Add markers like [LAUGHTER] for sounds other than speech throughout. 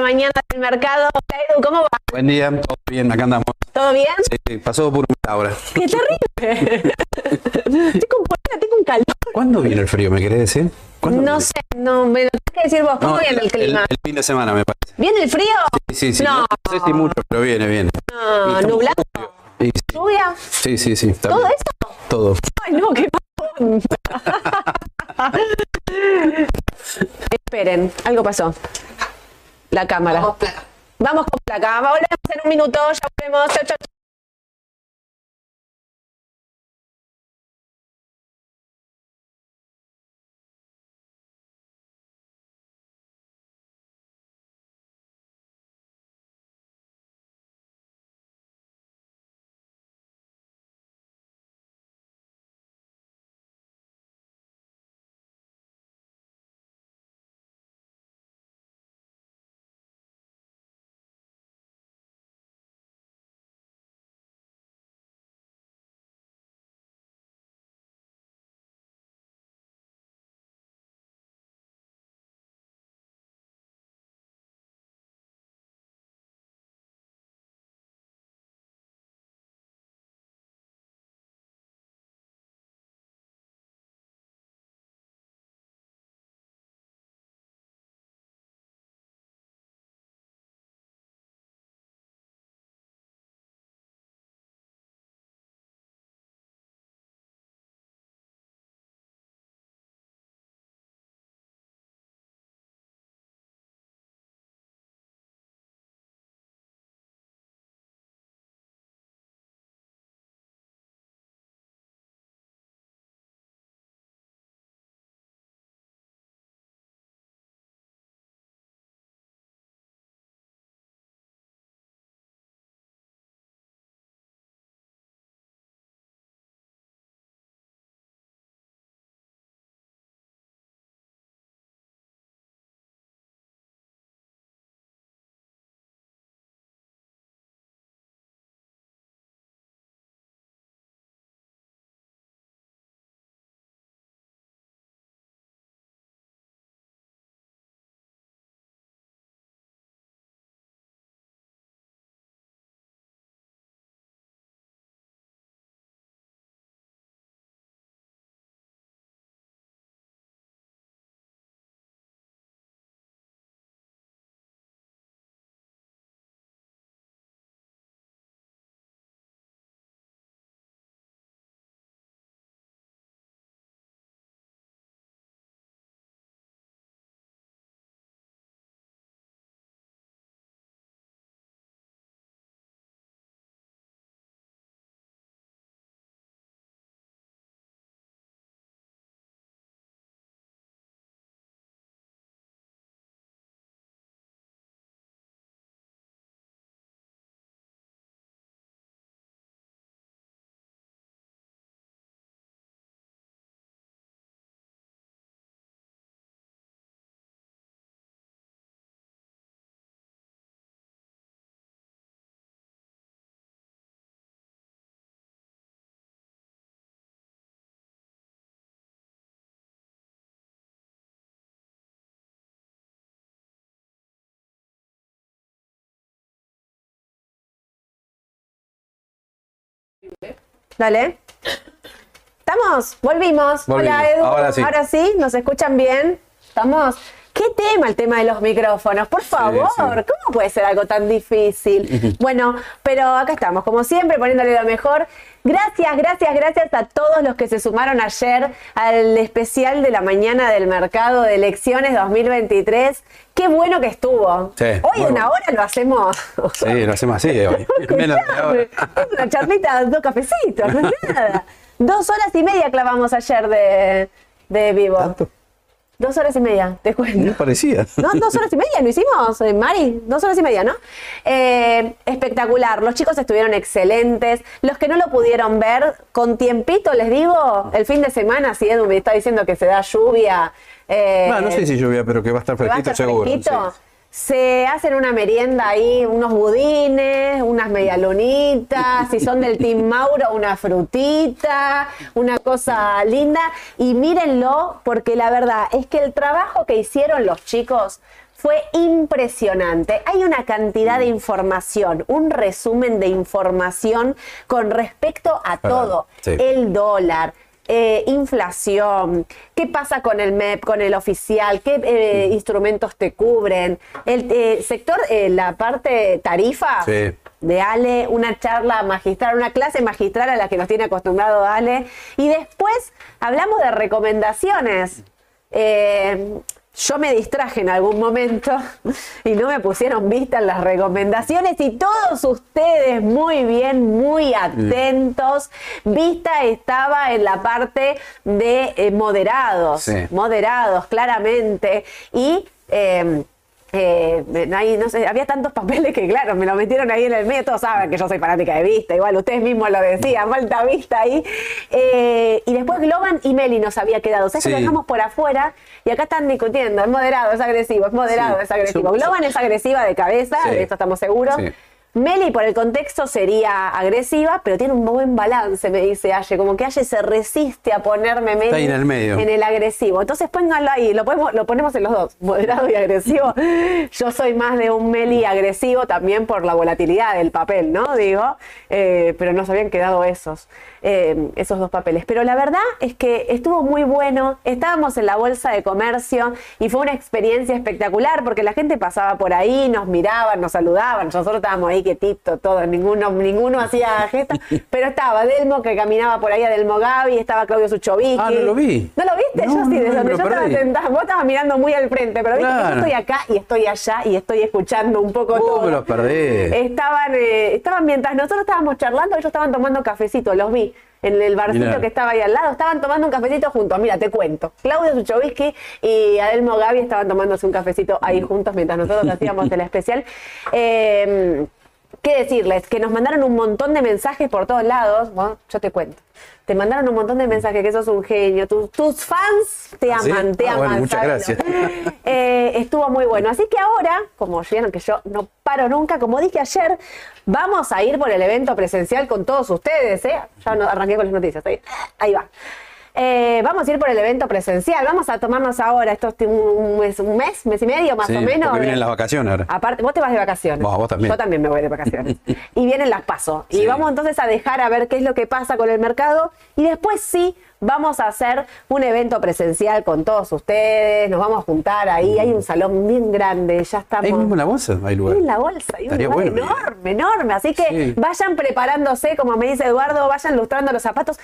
mañana del mercado. Hola, Edu, ¿cómo va? Buen día, todo bien, acá andamos. ¿Todo bien? Sí, sí, pasó por una hora. ¡Qué terrible! Estoy con polera, tengo un calor. ¿Cuándo viene el frío, me querés decir? ¿Cuándo No sé, no, me lo tenés que decir vos. ¿Cómo No, viene el clima? el fin de semana, me parece. ¿Viene el frío? Sí, sí, sí. No. No, sé si mucho, pero viene, viene. No, estamos ¿nublado? Sí, sí, ¿Lluvia? sí, sí, sí, está ¿Todo bien. eso? Todo. Ay, no, qué. [LAUGHS] Esperen, algo pasó. La cámara. Vamos con placa. Volvemos en un minuto, ya volvemos. Chau, chau, chau. Dale. ¿Estamos? Volvimos. Volvimos. Hola, Edu. Ahora sí. Ahora sí, ¿nos escuchan bien? ¿Estamos? ¿Qué tema el tema de los micrófonos? Por favor, sí. ¿cómo puede ser algo tan difícil? bueno, pero acá estamos, como siempre, poniéndole lo mejor. Gracias, gracias, gracias a todos los que se sumaron ayer al especial de la mañana del mercado de elecciones 2023. Qué bueno que estuvo. Sí, Hoy una bueno. hora lo hacemos. Sí, lo hacemos así hoy. [LAUGHS] Menos de es una charlita, dos cafecitos, no es nada. Dos horas y media clavamos ayer de, de vivo. ¿Tanto? Dos horas y media, te No cuento. parecía. No, dos horas y media, lo hicimos, eh, Mari, dos horas y media, ¿no? Eh, espectacular, los chicos estuvieron excelentes, los que no lo pudieron ver, con tiempito les digo, el fin de semana, si Edu me está diciendo que se da lluvia. eh, No, no sé si lluvia, pero que va a estar que va a fresquito estar seguro. fresquito. sí. Se hacen una merienda ahí, unos budines, unas medialunitas, si son del Team Mauro, una frutita, una cosa linda. Y mírenlo, porque la verdad es que el trabajo que hicieron los chicos fue impresionante. Hay una cantidad de información, un resumen de información con respecto a todo. sí. El dólar, eh, inflación, qué pasa con el MEP, con el oficial, qué eh, instrumentos te cubren, el eh, sector, eh, la parte tarifa Sí. de Ale, una charla magistral, una clase magistral a la que nos tiene acostumbrado Ale, y después hablamos de recomendaciones. Eh, yo me distraje en algún momento y no me pusieron vista en las recomendaciones y todos ustedes muy bien, muy atentos. Vista estaba en la parte de eh, moderados, Sí. moderados claramente y... eh, eh, ahí, no sé, había tantos papeles que, claro, me lo metieron ahí en el medio. Todos saben que yo soy fanática de vista, igual ustedes mismos lo decían, falta vista ahí. Eh, y después Globan y Meli nos había quedado. O sea, que Sí. lo dejamos por afuera y acá están discutiendo. Es moderado, es agresivo, es moderado, Sí. es agresivo. Globan es agresiva de cabeza, Sí. de esto estamos seguros. Meli, por el contexto, sería agresiva, pero tiene un buen balance, me dice Aye. Como que Aye se resiste a ponerme Meli Está ahí en el medio. en el agresivo. Entonces pónganlo ahí, lo, podemos, lo ponemos en los dos, moderado y agresivo. [LAUGHS] Yo soy más de un Meli agresivo también por la volatilidad del papel, ¿no? Digo, eh, pero nos habían quedado esos, eh, esos dos papeles. Pero la verdad es que estuvo muy bueno, estábamos en la bolsa de comercio y fue una experiencia espectacular porque la gente pasaba por ahí, nos miraban, nos saludaban, nosotros estábamos ahí quietito, todos, ninguno, ninguno hacía gesta, [LAUGHS] pero estaba Delmo que caminaba por ahí a Delmo Gaby, estaba Claudio Suchovicki. Ah, no lo vi. ¿No lo viste? No, yo sí, desde donde yo estaba perdí. sentada, vos estabas mirando muy al frente, pero viste que yo estoy acá y estoy allá y estoy escuchando un poco Vos todo. me lo perdés. Estaban, eh, estaban mientras nosotros estábamos charlando, ellos estaban tomando cafecito, los vi en el barcito que estaba ahí al lado, estaban tomando un cafecito juntos. Mira, te cuento. Claudio Suchovicki y Adelmo Gaby estaban tomándose un cafecito ahí juntos mientras nosotros hacíamos el especial. [LAUGHS] Eh, ¿Qué decirles? Que nos mandaron un montón de mensajes por todos lados. Bueno, yo te cuento. Te mandaron un montón de mensajes que sos un genio. Tus, tus fans te ¿Ah, sí? aman, te Ah, aman. bueno, muchas gracias. [LAUGHS] Eh, estuvo muy bueno. Así que ahora, como vieron que yo no paro nunca, como dije ayer, vamos a ir por el evento presencial con todos ustedes. ¿eh? Ya no, arranqué con las noticias. Ahí, ahí va. Eh, vamos a ir por el evento presencial. Vamos a tomarnos ahora estos un mes, un mes, mes y medio más Sí, o menos. porque vienen las vacaciones ahora. Aparte, vos te vas de vacaciones. Vos, vos también. Yo también me voy de vacaciones. [LAUGHS] y vienen las pasos. Y Sí. vamos entonces a dejar a ver qué es lo que pasa con el mercado. Y después sí, vamos a hacer un evento presencial con todos ustedes. Nos vamos a juntar ahí. Hay un salón bien grande. Ya estamos. Ahí mismo en la bolsa hay lugar. en la bolsa, hay un lugar bueno. enorme, enorme. Así que Sí. vayan preparándose, como me dice Eduardo, vayan lustrando los zapatos.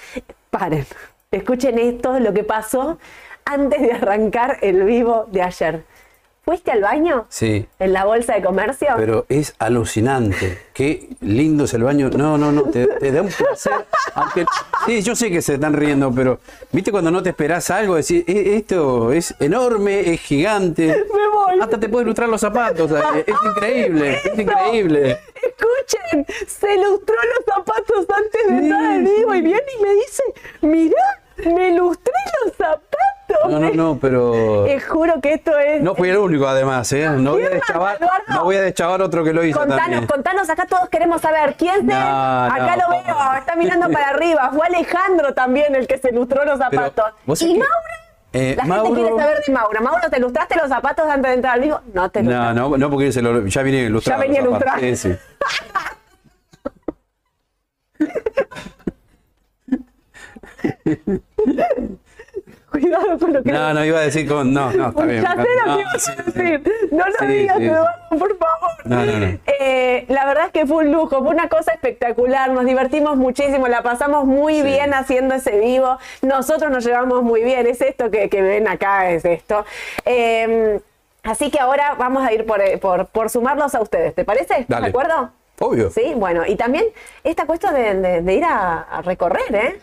Paren, escuchen esto, lo que pasó antes de arrancar el vivo de ayer. ¿Fuiste al baño? Sí. ¿En la bolsa de comercio? Pero es alucinante. Qué lindo es el baño. No, no, no. Te, te da un placer. Aunque, sí, yo sé que se están riendo, pero viste cuando no te esperás algo, decir, "Eh, esto es enorme, es gigante. Me voy. Hasta te puede ilustrar los zapatos. Es increíble, es increíble. Escuchen, se lustró los zapatos antes de Sí, entrar al vivo y viene y me dice, mirá, me lustré los zapatos. No, no, no, pero. Te juro que esto es... No fui el único, además, ¿eh? No voy a ¿Quién más, deschavar, no voy a deschavar otro que lo hizo Contanos, también. contanos, acá todos queremos saber quién. No, acá no, lo veo, está mirando para arriba. Fue Alejandro también el que se lustró los zapatos. ¿vos ¿Y Mauro? Eh, La Mauro- gente quiere saber de Mauro. Mauro, ¿te lustraste los zapatos antes de entrar al vivo? No te No, lustraste. no, no, porque se lo- ya viene ilustrado. Ya venía ilustrado. Sí, sí. [LAUGHS] [LAUGHS] Cuidado con lo que. No, no, iba a decir con. No, no, está bien. ya sé lo No, que ibas a decir. No lo Sí, digas, sí, Eduardo, por favor. No, no, no. Eh, la verdad es que fue un lujo, fue una cosa espectacular. Nos divertimos muchísimo, la pasamos muy Sí. bien haciendo ese vivo. Nosotros nos llevamos muy bien. Es esto que, que ven acá, es esto. Eh, así que ahora vamos a ir por, eh, por, por sumarlos a ustedes. ¿Te parece? ¿Estás Dale. de acuerdo? Obvio. Sí, Sí, bueno, y también esta cuestión de, de- de ir a, a recorrer, ¿eh?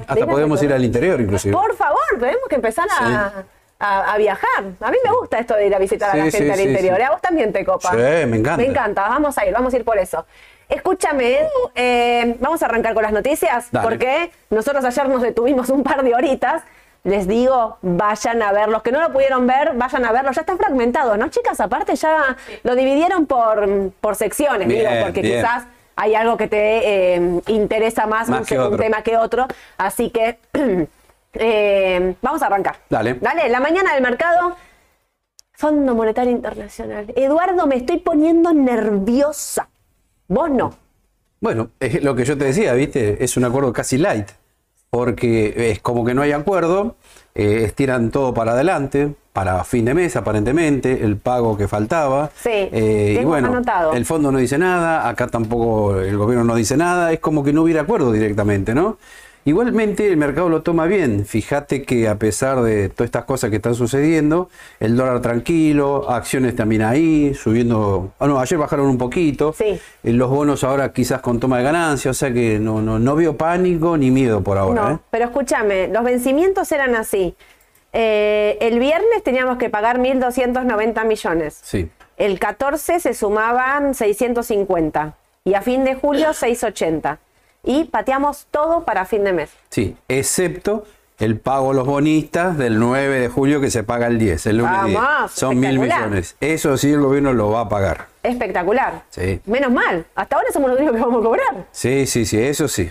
Hasta Mira, podemos ir al interior, inclusive. Por favor, tenemos que empezar a, a- a viajar. A mí me gusta esto de ir a visitar a la Sí, gente sí, al sí, interior. sí. ¿A vos también te copa? Sí, me encanta. Me encanta, vamos a ir, vamos a ir por eso. Escúchame, eh, vamos a arrancar con las noticias, Dale. porque nosotros ayer nos detuvimos un par de horitas. Les digo, vayan a ver. Los que no lo pudieron ver, vayan a verlo. Ya está fragmentado, ¿no, chicas? Aparte, ya lo dividieron por, por secciones, Bien, digo, porque bien. quizás hay algo que te eh, interesa más, Más un, que un otro. tema que otro. Así que eh, [CLEARS THROAT] vamos a arrancar. Dale. Dale, la mañana del mercado Fondo Monetario Internacional. Eduardo, me estoy poniendo nerviosa. Vos no. Bueno, es lo que yo te decía, ¿viste? Es un acuerdo casi light, porque es como que no hay acuerdo, eh, estiran todo para adelante, para fin de mes aparentemente, el pago que faltaba. Sí, Eh, y bueno, anotado. el fondo no dice nada, acá tampoco el gobierno no dice nada, es como que no hubiera acuerdo directamente, ¿no? Igualmente el mercado lo toma bien. Fíjate que a pesar de todas estas cosas que están sucediendo, el dólar tranquilo, acciones también ahí, subiendo. Ah, no, ayer bajaron un poquito. Sí. Eh, Los bonos ahora quizás con toma de ganancia, o sea que no, no, no veo pánico ni miedo por ahora. no, ¿eh? pero escúchame, los vencimientos eran así. Eh, el viernes teníamos que pagar 1.290 millones. Sí. El 14 se sumaban 650 y a fin de julio [COUGHS] 680. Y pateamos todo para fin de mes. Sí, excepto el pago a los bonistas del 9 de julio que se paga el 10, el lunes 10. Vamos, Son mil millones. Eso sí el gobierno lo va a pagar. Espectacular. Sí. Menos mal. Hasta ahora somos los únicos que vamos a cobrar. Sí, sí, sí, eso sí.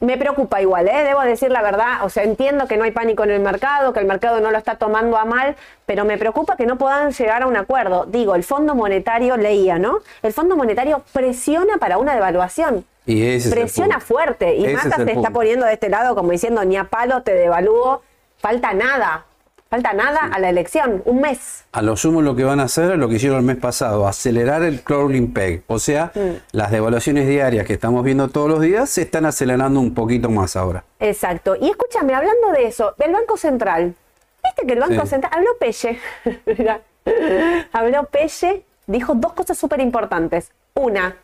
Me preocupa igual, ¿eh? debo decir la verdad. O sea, entiendo que no hay pánico en el mercado, que el mercado no lo está tomando a mal, pero me preocupa que no puedan llegar a un acuerdo. Digo, el Fondo Monetario leía, ¿no? El Fondo Monetario presiona para una devaluación. Y ese es el presiona punto. fuerte. Y Ese Massa es se está poniendo de este lado como diciendo, ni a palo te devalúo. Falta nada. Falta nada a la elección. Un mes. A lo sumo lo que van a hacer es lo que hicieron el mes pasado, acelerar el crawling peg. O sea, Mm. las devaluaciones diarias que estamos viendo todos los días se están acelerando un poquito más ahora. Exacto. Y escúchame, hablando de eso, del Banco Central. ¿Viste que el Banco Sí. Central habló Pelle? [LAUGHS] Habló Pelle, dijo dos cosas súper importantes. Una,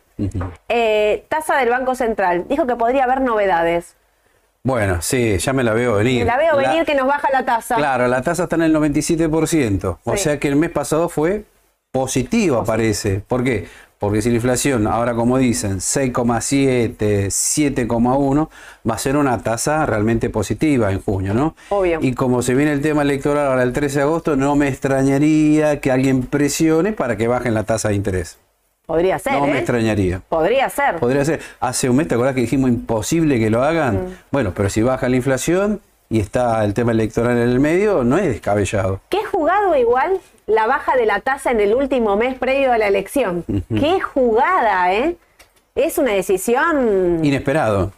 eh, tasa del Banco Central. Dijo que podría haber novedades. Bueno, sí, ya me la veo venir. La veo venir que nos baja la tasa. Claro, la tasa está en el 97%. O Sí. sea que el mes pasado fue positiva, parece. ¿Por qué? Porque si la inflación, ahora como dicen, 6,7, 7,1, va a ser una tasa realmente positiva en junio, ¿no? Obvio. Y como se viene el tema electoral ahora el 13 de agosto, no me extrañaría que alguien presione para que bajen la tasa de interés. Podría ser, No me ¿eh? extrañaría. Podría ser. Podría ser. Hace un mes, ¿te acordás que dijimos imposible que lo hagan? Mm. Bueno, pero si baja la inflación y está el tema electoral en el medio, no es descabellado. Qué jugado igual la baja de la tasa en el último mes previo a la elección. Qué jugada, ¿eh? Es una decisión Inesperado.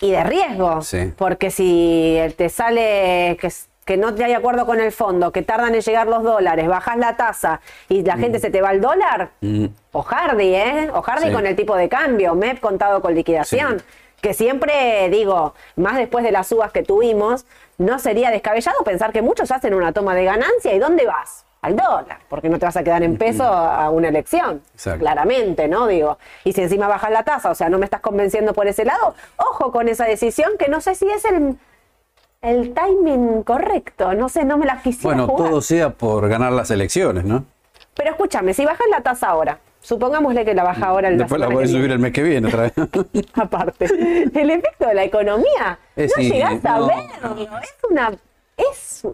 y de riesgo. Sí. Porque si te sale que, que no te hay acuerdo con el fondo, que tardan en llegar los dólares, bajas la tasa y la gente se te va al dólar, Mm. ojardi, ¿eh? Ojardi Sí. con el tipo de cambio, MEP contado con liquidación. Sí. Que siempre, digo, más después de las subas que tuvimos, no sería descabellado pensar que muchos hacen una toma de ganancia y ¿dónde vas? Al dólar, porque no te vas a quedar en peso a una elección. Exacto. Claramente, ¿no? Digo, y si encima bajas la tasa, o sea, no me estás convenciendo por ese lado, ojo con esa decisión que no sé si es el, el timing correcto, no sé, no me las quisiera Bueno, jugar. todo sea por ganar las elecciones, ¿no? Pero escúchame, si bajas la tasa ahora, supongámosle que la baja ahora el Después la podés subir el mes que viene otra vez. [LAUGHS] aparte. El efecto de la economía. Eh, no llegás a no. verlo. Es una. Es,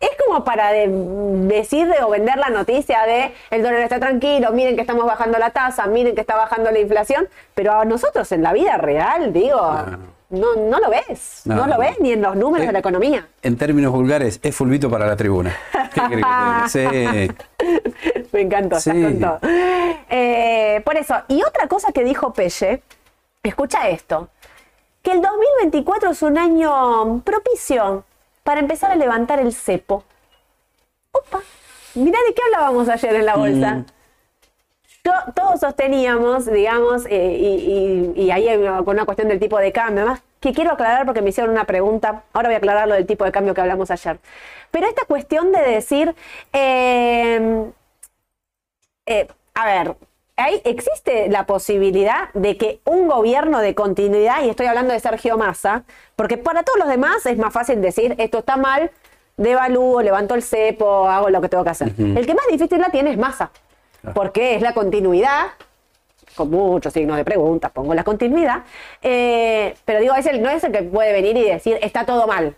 es como para de- decir de- o vender la noticia de el dólar está tranquilo, miren que estamos bajando la tasa, miren que está bajando la inflación, pero a nosotros en la vida real, digo, no, no lo ves. No, No, lo no. ves ni en los números Eh, de la economía. En términos vulgares, es fulbito para la tribuna. [LAUGHS] Sí. Me encantó, estás Sí. con todo. Eh, por eso, y otra cosa que dijo Pelle, escucha esto, que el 2024 es un año propicio para empezar a levantar el cepo. Opa, mirá de qué hablábamos ayer en la bolsa. Mm. Yo, todos sosteníamos, digamos, eh, y, y- y ahí con una cuestión del tipo de cambio, además, que quiero aclarar porque me hicieron una pregunta, ahora voy a aclarar lo del tipo de cambio que hablamos ayer. Pero esta cuestión de decir, eh, eh, a ver, ahí existe la posibilidad de que un gobierno de continuidad, y estoy hablando de Sergio Massa, porque para todos los demás es más fácil decir esto está mal, devalúo, levanto el cepo, hago lo que tengo que hacer. El que más difícil la tiene es Massa, porque es la continuidad, con muchos signos de pregunta, pongo la continuidad, eh, pero digo, es el, no es el que puede venir y decir está todo mal,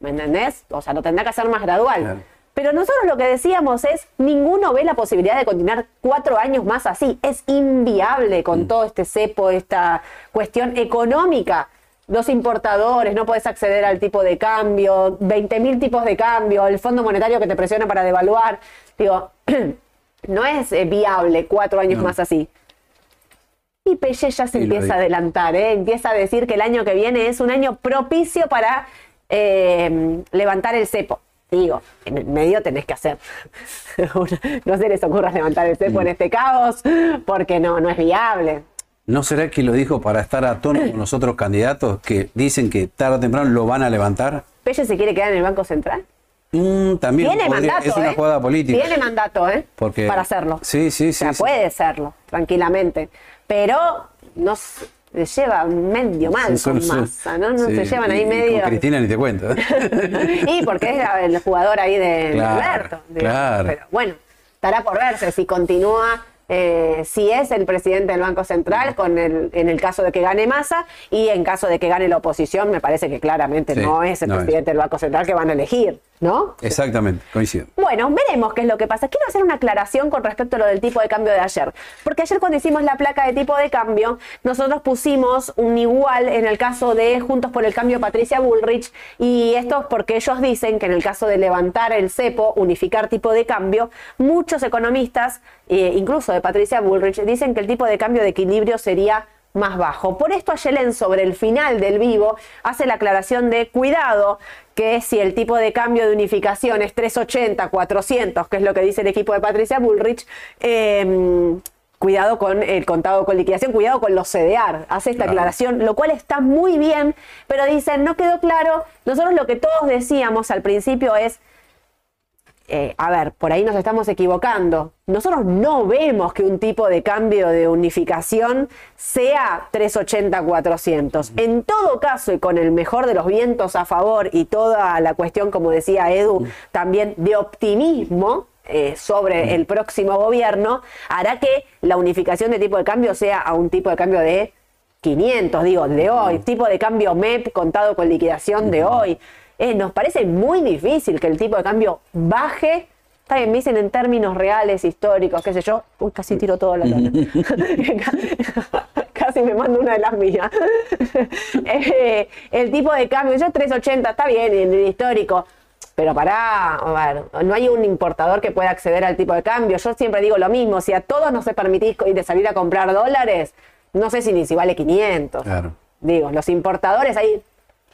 ¿me entendés? O sea, lo tendrá que hacer más gradual. Claro. Pero nosotros lo que decíamos es, ninguno ve la posibilidad de continuar cuatro años más así. Es inviable con todo este cepo, esta cuestión económica. los importadores, no puedes acceder al tipo de cambio, 20.000 tipos de cambio, el Fondo Monetario que te presiona para devaluar. Digo, [CLEARS THROAT] no es eh, viable cuatro años más así. Y Pelle ya se Y empieza a adelantar, ¿eh? empieza a decir que el año que viene es un año propicio para eh, levantar el cepo. Digo, en el medio tenés que hacer. [LAUGHS] no se les ocurra levantar el cepo en este caos, porque no, no es viable. ¿No será que lo dijo para estar a tono con los otros candidatos que dicen que tarde o temprano lo van a levantar? ¿Pelle se quiere quedar en el Banco Central? Mm, también Tiene podría- mandato. es una ¿eh? jugada política. Tiene mandato, ¿eh? Porque- Para hacerlo. Sí, sí, O sea, sí, sí. puede serlo, tranquilamente. Pero no se le lleva medio mal con masa, ¿no? No se llevan ahí y- medio. Con Cristina ni te cuento. [LAUGHS] y porque es el jugador ahí de, Claro, Alberto. claro. Pero bueno, estará por verse si continúa. eh, si es el presidente del Banco Central, con el, en el caso de que gane Massa, y en caso de que gane la oposición, me parece que claramente Sí, no es el no es. presidente del Banco Central que van a elegir, ¿no? Exactamente, coincido. Bueno, veremos qué es lo que pasa. Quiero hacer una aclaración con respecto a lo del tipo de cambio de ayer. Porque ayer cuando hicimos la placa de tipo de cambio, nosotros pusimos un igual en el caso de Juntos por el Cambio Patricia Bullrich. Y esto es porque ellos dicen que en el caso de levantar el cepo, unificar tipo de cambio, muchos economistas, eh, incluso de Patricia Bullrich, dicen que el tipo de cambio de equilibrio sería más bajo. Por esto Ayelen sobre el final del vivo hace la aclaración de cuidado que si el tipo de cambio de unificación es 380, 400, que es lo que dice el equipo de Patricia Bullrich, eh, cuidado con el contado con liquidación, cuidado con los CDR. Hace esta Claro. aclaración, lo cual está muy bien, pero dicen, no quedó claro. Nosotros lo que todos decíamos al principio es, eh, a ver, por ahí nos estamos equivocando. Nosotros no vemos que un tipo de cambio de unificación sea 380-400. En todo caso, y con el mejor de los vientos a favor y toda la cuestión, como decía Edu, también de optimismo eh, sobre el próximo gobierno, hará que la unificación de tipo de cambio sea a un tipo de cambio de 500, digo, de hoy, tipo de cambio MEP contado con liquidación de hoy. Eh, nos parece muy difícil que el tipo de cambio baje. Está bien, me dicen en términos reales, históricos, qué sé yo. Uy, casi tiro toda la lana. [LAUGHS] casi me mando una de las mías. [LAUGHS] Eh, el tipo de cambio, yo 380, está bien, en el histórico. Pero pará, a ver, no hay un importador que pueda acceder al tipo de cambio. Yo siempre digo lo mismo, si a todos nos permitís co- de salir a comprar dólares, no sé si ni si vale 500. Claro. Digo, los importadores ahí,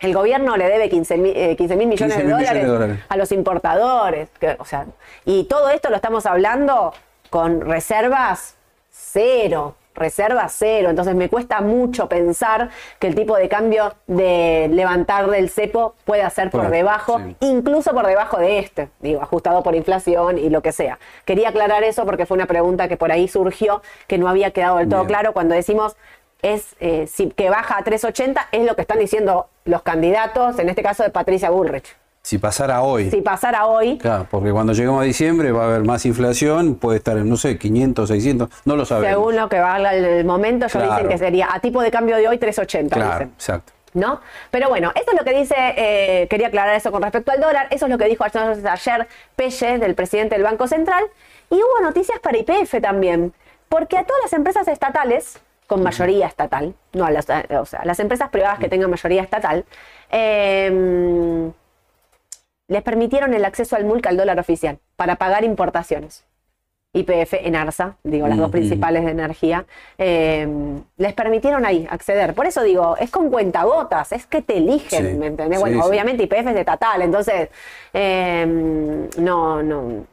el gobierno le debe 15 mil millones 15 de mil millones dólares, de dólares. a los importadores. que, o sea, y todo esto lo estamos hablando con reservas cero, reservas cero. Entonces me cuesta mucho pensar que el tipo de cambio de levantar del cepo pueda ser por Por- debajo, sí. incluso por debajo de este, digo, ajustado por inflación y lo que sea. Quería aclarar eso porque fue una pregunta que por ahí surgió, que no había quedado del todo Bien. claro cuando decimos es eh, si que baja a 380 es lo que están diciendo los candidatos, en este caso de Patricia Bullrich. Si pasara hoy. Si pasara hoy, Claro, porque cuando lleguemos a diciembre va a haber más inflación, puede estar en, no sé, 500, 600, no lo sabemos. según lo que valga el, momento, ellos Claro. dicen que sería a tipo de cambio de hoy 380. Claro, dicen. exacto. ¿No? Pero bueno, eso es lo que dice, eh, quería aclarar eso con respecto al dólar, eso es lo que dijo ayer ayer Pelle, del presidente del Banco Central, y hubo noticias para IPF también, porque a todas las empresas estatales, con mayoría estatal, no a las, a- o sea, a las empresas privadas que tengan mayoría estatal, eh, les permitieron el acceso al MULC al dólar oficial para pagar importaciones. IPF, Enarsa, digo, las dos principales de energía, eh, les permitieron ahí acceder. Por eso digo, es con cuentagotas, es que te eligen, Sí, ¿me entendés? sí, bueno, sí. obviamente IPF es de estatal, entonces, eh, no, no.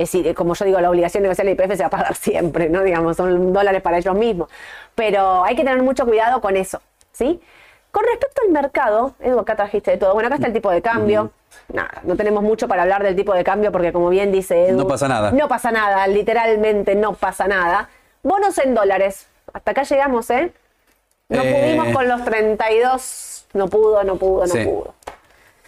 Es decir, como yo digo, la obligación de negociar la IPF se va a pagar siempre, ¿no? Digamos, son dólares para ellos mismos. Pero hay que tener mucho cuidado con eso, ¿sí? Con respecto al mercado, Edu, acá trajiste de todo. Bueno, acá está el tipo de cambio. Nada, no tenemos mucho para hablar del tipo de cambio porque como bien dice Edu... No pasa nada. No pasa nada, literalmente no pasa nada. Bonos en dólares. Hasta acá llegamos, ¿eh? No Eh. pudimos con los 32. No pudo, no pudo, no Sí. pudo.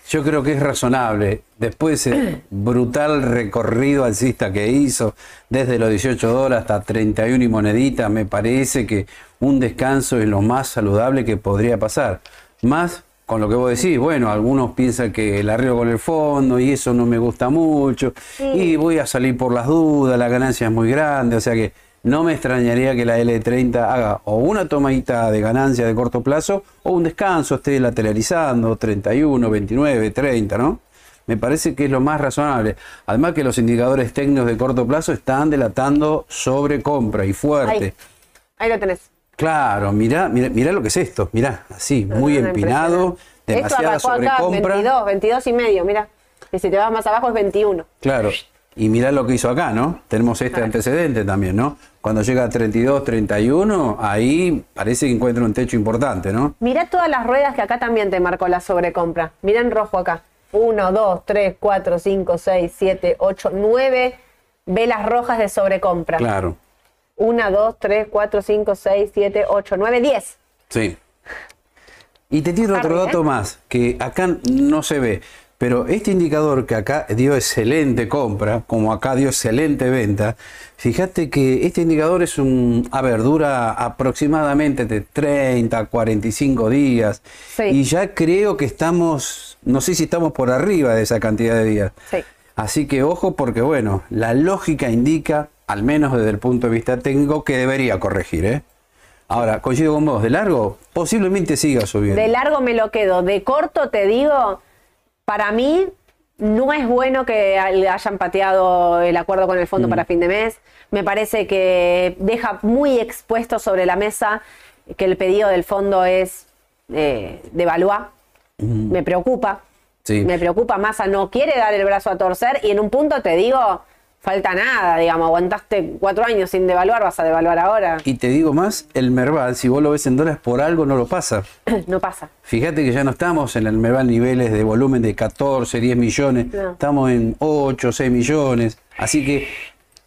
Yo creo que es razonable, después de ese [CLEARS THROAT] brutal recorrido alcista que hizo, desde los 18 dólares hasta 31 y moneditas, me parece que un descanso es lo más saludable que podría pasar. Más con lo que vos decís, bueno, algunos piensan que el arreglo con el fondo y eso no me gusta mucho, y voy a salir por las dudas, la ganancia es muy grande, o sea que no me extrañaría que la L30 haga o una tomadita de ganancia de corto plazo o un descanso, esté lateralizando 31, 29, 30, ¿no? Me parece que es lo más razonable. Además que los indicadores técnicos de corto plazo están delatando sobre compra y fuerte. Ahí, lo tenés. Claro, mira, mira, lo que es esto, mira, así, muy empinado, demasiada sobrecompra. 22, 22 y medio, mira. Y si te vas más abajo es 21. Claro. Y mirá lo que hizo acá, ¿no? Tenemos este antecedente también, ¿no? Cuando llega a 32, 31, ahí parece que encuentra un techo importante, ¿no? Mirá todas las ruedas que acá también te marcó la sobrecompra. Mirá en rojo acá. 1, 2, 3, 4, 5, 6, 7, 8, 9 velas rojas de sobrecompra. Claro. 1, 2, 3, 4, 5, 6, 7, 8, 9, 10. Sí. Y te tiro otro dato ¿eh? más, que acá no se ve. Pero este indicador que acá dio excelente compra, como acá dio excelente venta, fíjate que este indicador es un, a ver, dura aproximadamente de 30 a 45 días. Y ya creo que estamos, no sé si estamos por arriba de esa cantidad de días. Así que ojo porque, bueno, la lógica indica, al menos desde el punto de vista técnico, que debería corregir, ¿eh? Ahora, coincido con vos, de largo, posiblemente siga subiendo. De largo me lo quedo, de corto te digo para mí no es bueno que le hayan pateado el acuerdo con el fondo mm. para fin de mes. Me parece que deja muy expuesto sobre la mesa que el pedido del fondo es eh, de. Mm. Me preocupa. Me preocupa. Massa no quiere dar el brazo a torcer y en un punto te digo, falta nada, digamos, aguantaste cuatro años sin devaluar, vas a devaluar ahora. Y te digo más, el Merval, si vos lo ves en dólares, por algo no lo pasa. [CLEARS THROAT] no pasa. Fíjate que ya no estamos en el Merval niveles de volumen de 14, 10 millones, estamos en 8, 6 millones, así que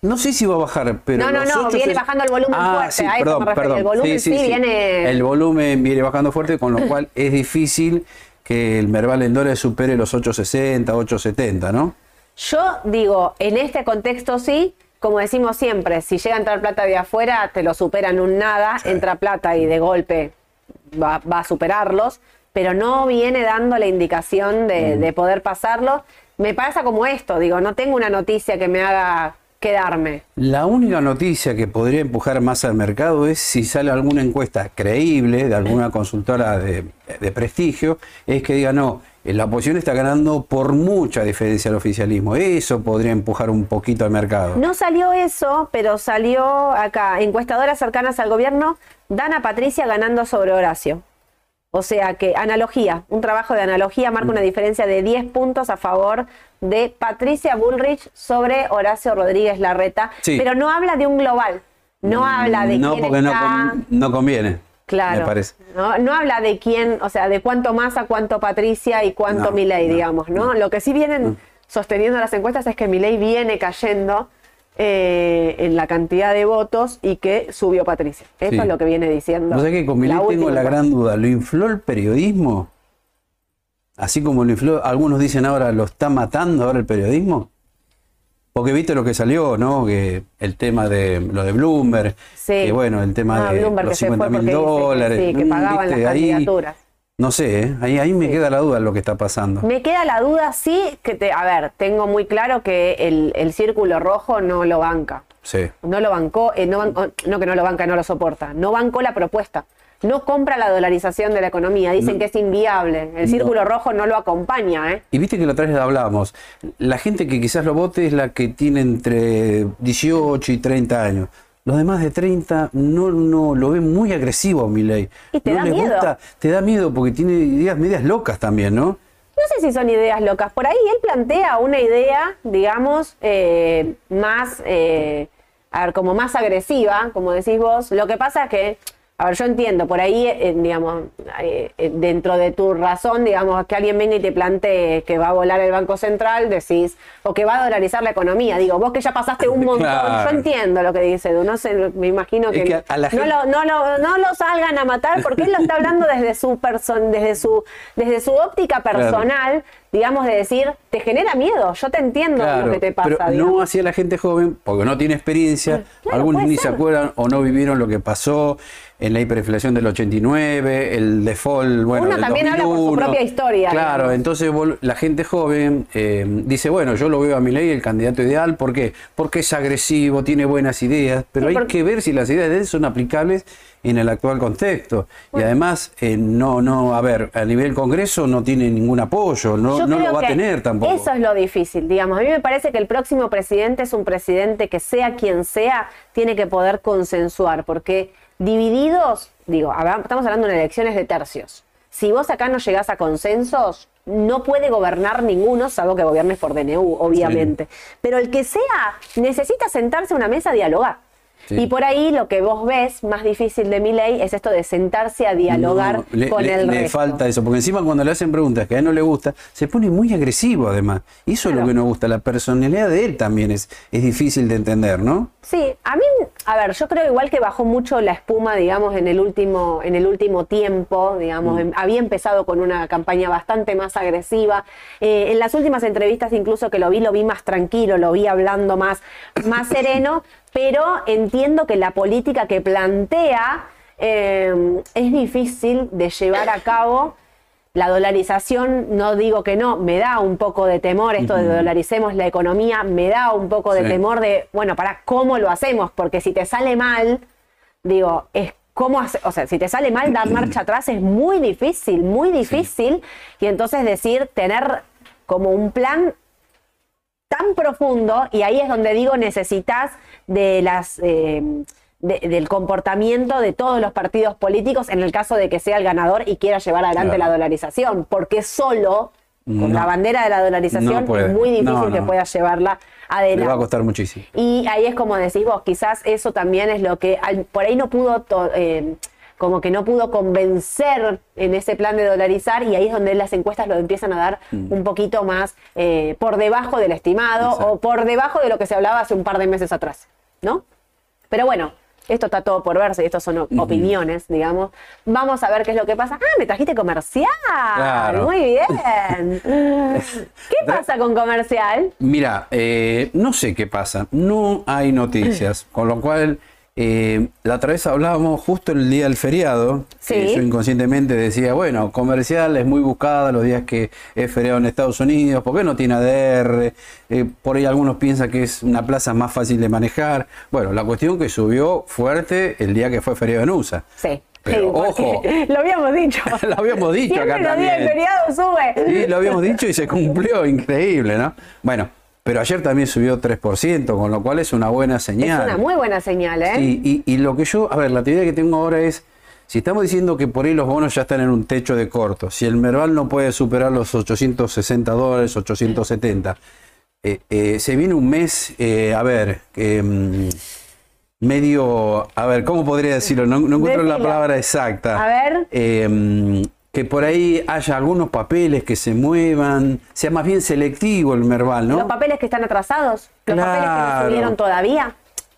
no sé si va a bajar, pero. No, no, no, viene bajando el volumen ah, fuerte. Sí, perdón, perdón. El volumen sí, viene. El volumen viene bajando fuerte, con lo cual es difícil que el Merval en dólares supere los 8.60, 8.70, ¿no? Yo digo, en este contexto sí, como decimos siempre, si llega a entrar plata de afuera, te lo superan un nada, entra plata y de golpe va, a superarlos, pero no viene dando la indicación de, mm. de poder pasarlo. Me pasa como esto, digo, no tengo una noticia que me haga quedarme. La única noticia que podría empujar más al mercado es si sale alguna encuesta creíble de alguna consultora de, de prestigio, es que diga, no, la oposición está ganando por mucha diferencia al oficialismo. Eso podría empujar un poquito al mercado. No salió eso, pero salió acá, encuestadoras cercanas al gobierno, dan a Patricia ganando sobre Horacio. O sea que analogía, un trabajo de analogía marca una mm. diferencia de 10 puntos a favor de Patricia Bullrich sobre Horacio Rodríguez Larreta, pero no habla de un global, no mm, habla de no, porque no, no conviene. Claro. ¿no? habla de quién, o sea, de cuánto más a cuánto Patricia y cuánto Milei, digamos, ¿no? Lo que sí vienen sosteniendo las encuestas es que Milei viene cayendo eh, en la cantidad de votos y que subió Patricia. Eso es lo que viene diciendo. No sé que con Milei tengo la gran duda. ¿Lo infló el periodismo? Así como lo infló, algunos dicen ahora, ¿lo está matando ahora el periodismo? Porque viste lo que salió, ¿no? Que el tema de lo de Bloomberg, que bueno, el tema ah, de los 50 mil dólares. sí, que pagaban las candidaturas. no sé, ¿eh? ahí, ahí me queda la duda lo que está pasando. Me queda la duda, sí, que te, a ver, tengo muy claro que el, el círculo rojo no lo banca. Sí. No lo bancó, eh, no, no que no lo banca, no lo soporta, no bancó la propuesta no compra la dolarización de la economía, dicen que es inviable, el círculo rojo no lo acompaña. ¿eh? Y viste que la otra vez hablábamos, la gente que quizás lo vote es la que tiene entre 18 y 30 años. Los demás de 30 no, no lo ven muy agresivo a mi ley. Y te no da les miedo. Gusta, te da miedo porque tiene ideas medias locas también, ¿no? No sé si son ideas locas. Por ahí él plantea una idea, digamos, eh, más, eh, a ver, como más agresiva, como decís vos. Lo que pasa es que a ver, yo entiendo, por ahí, eh, digamos, eh, eh, dentro de tu razón, digamos, que alguien venga y te plantee que va a volar el Banco Central, decís, o que va a dolarizar la economía. Digo, vos que ya pasaste un [LAUGHS] montón, yo entiendo lo que dice Edu, no sé, me imagino que, no, lo, no, lo, no, lo, salgan a matar, porque él lo está hablando desde su, person, desde su, desde su óptica personal, digamos, de decir, te genera miedo, yo te entiendo lo que te pasa. Pero no hacia la gente joven, porque no tiene experiencia, algunos ni se acuerdan o no vivieron lo que pasó en la hiperinflación del 89, el default, bueno, Uno también habla por su propia historia. Claro, entonces la gente joven eh, dice, bueno, yo lo veo a mi ley el candidato ideal, ¿por qué? Porque es agresivo, tiene buenas ideas, pero hay que ver si las ideas de él son aplicables en el actual contexto. Y además, eh, no, no, a ver, a nivel Congreso no tiene ningún apoyo, no, no lo va a tener tampoco. Eso es lo difícil, digamos. A mí me parece que el próximo presidente es un presidente que sea quien sea, tiene que poder consensuar, porque divididos, digo, estamos hablando de elecciones de tercios. Si vos acá no llegás a consensos, no puede gobernar ninguno, salvo que gobiernes por DNU, obviamente. Pero el que sea, necesita sentarse a una mesa a dialogar. Y por ahí lo que vos ves más difícil de mi ley es esto de sentarse a dialogar con el le, le falta eso, porque encima cuando le hacen preguntas que a él no le gusta, se pone muy agresivo además. Y eso es lo que nos gusta, la personalidad de él también es, es difícil de entender, ¿no? Sí, a mí, a ver, yo creo igual que bajó mucho la espuma, digamos, en el último, en el último tiempo, digamos, mm. em, había empezado con una campaña bastante más agresiva. Eh, en las últimas entrevistas incluso que lo vi, lo vi más tranquilo, lo vi hablando más, más sereno, pero entiendo que la política que plantea em, es difícil de llevar a cabo. La dolarización, no digo que no, me da un poco de temor esto de dolaricemos la economía, me da un poco de temor de, bueno, para cómo lo hacemos, porque si te sale mal, digo, es cómo hacer, o sea, si te sale mal dar marcha [CLEARS THROAT] atrás es muy difícil, muy difícil, y entonces decir, tener como un plan tan profundo, y ahí es donde digo, necesitas de las... Eh, del comportamiento de todos los partidos políticos en el caso de que sea el ganador y quiera llevar adelante la dolarización, porque solo con la bandera de la dolarización es muy difícil que pueda llevarla adelante. Le va a costar muchísimo. Y ahí es como decís vos, quizás eso también es lo que por ahí no pudo eh, como que no pudo convencer en ese plan de dolarizar y ahí es donde las encuestas lo empiezan a dar mm. un poquito más eh, por debajo del estimado o por debajo de lo que se hablaba hace un par de meses atrás, ¿no? Pero bueno, esto está todo por verse, y estos son opiniones, digamos. Vamos a ver qué es lo que pasa. Ah, me trajiste comercial. Muy bien. [LAUGHS] ¿Qué pasa con comercial? Mira, eh, no sé qué pasa. No hay noticias, con lo cual eh, la otra vez hablábamos justo el día del feriado. yo inconscientemente decía, bueno, comercial es muy buscada los días que es feriado en Estados Unidos, porque no tiene ADR. Eh, por ahí algunos piensan que es una plaza más fácil de manejar. Bueno, la cuestión que subió fuerte el día que fue feriado en USA. Sí. Pero ojo. [LAUGHS] Lo habíamos dicho. [LAUGHS] lo habíamos dicho acá también. Día del feriado sube. Sí, lo habíamos dicho y se cumplió, increíble, ¿no? Bueno, pero ayer también subió 3%, con lo cual es una buena señal. Es una muy buena señal, ¿eh? Sí, y, lo que yo, a ver, la teoría que tengo ahora es, si estamos diciendo que por ahí los bonos ya están en un techo de corto, si el Merval no puede superar los 860 dólares, 870, eh, eh, se viene un mes, eh, a ver, em, medio, a ver, ¿cómo podría decirlo? No, encuentro la palabra exacta. A ver. Que por ahí haya algunos papeles que se muevan, sea más bien selectivo el Merval, ¿no? Los papeles que están atrasados, los papeles que no subieron todavía.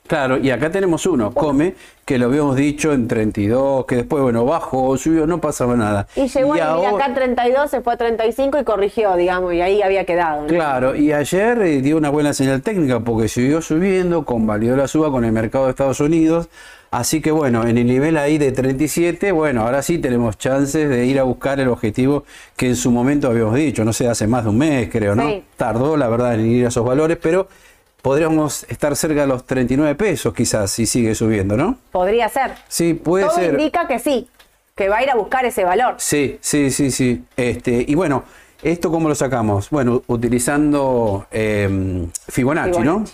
Claro, y acá tenemos uno, Come, que lo habíamos dicho en 32, que después, bueno, bajó, subió, no pasaba nada. Y llegó y acá en 32, se fue a 35 y corrigió, digamos, y ahí había quedado. Claro, y ayer eh, dio una buena señal técnica porque siguió subiendo, convalidó la suba con el mercado de Estados Unidos. Así que bueno, en el nivel ahí de 37, bueno, ahora sí tenemos chances de ir a buscar el objetivo que en su momento habíamos dicho, no sé, hace más de un mes creo, ¿no? Tardó, la verdad, en ir a esos valores, pero podríamos estar cerca de los 39 pesos quizás si sigue subiendo, ¿no? Podría ser. Sí, puede Todo ser. indica que sí, que va a ir a buscar ese valor. Sí, sí, sí, sí. Este, y bueno, ¿esto cómo lo sacamos? Bueno, utilizando em, Fibonacci, ¿no?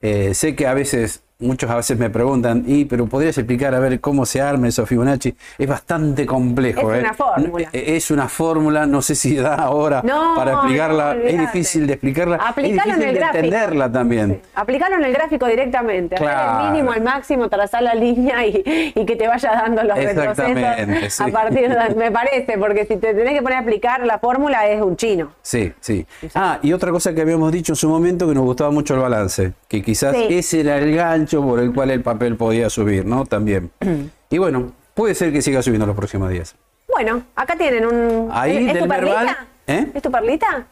Eh, sé que a veces muchos a veces me preguntan, y pero podrías explicar a ver cómo se arma eso Fibonacci. Es bastante complejo. Es una ¿eh? fórmula. Es una fórmula, no sé si da ahora para explicarla. es difícil de explicarla. Aplicarlo es difícil de entenderla también. Aplicarlo en el gráfico directamente. Claro. el mínimo, el máximo, trazar la línea y, que te vaya dando los retrocesos a partir de, me parece, porque si te tenés que poner a aplicar la fórmula es un chino. Sí, sí. Ah, y otra cosa que habíamos dicho en su momento que nos gustaba mucho el balance, que quizás ese era el gancho por el cual el papel podía subir, ¿no? También. [CLEARS THROAT] y bueno, puede ser que siga subiendo los próximos días. Bueno, acá tienen un... Ahí ¿Es, del tu perlita? ¿Eh? ¿Es tu perlita?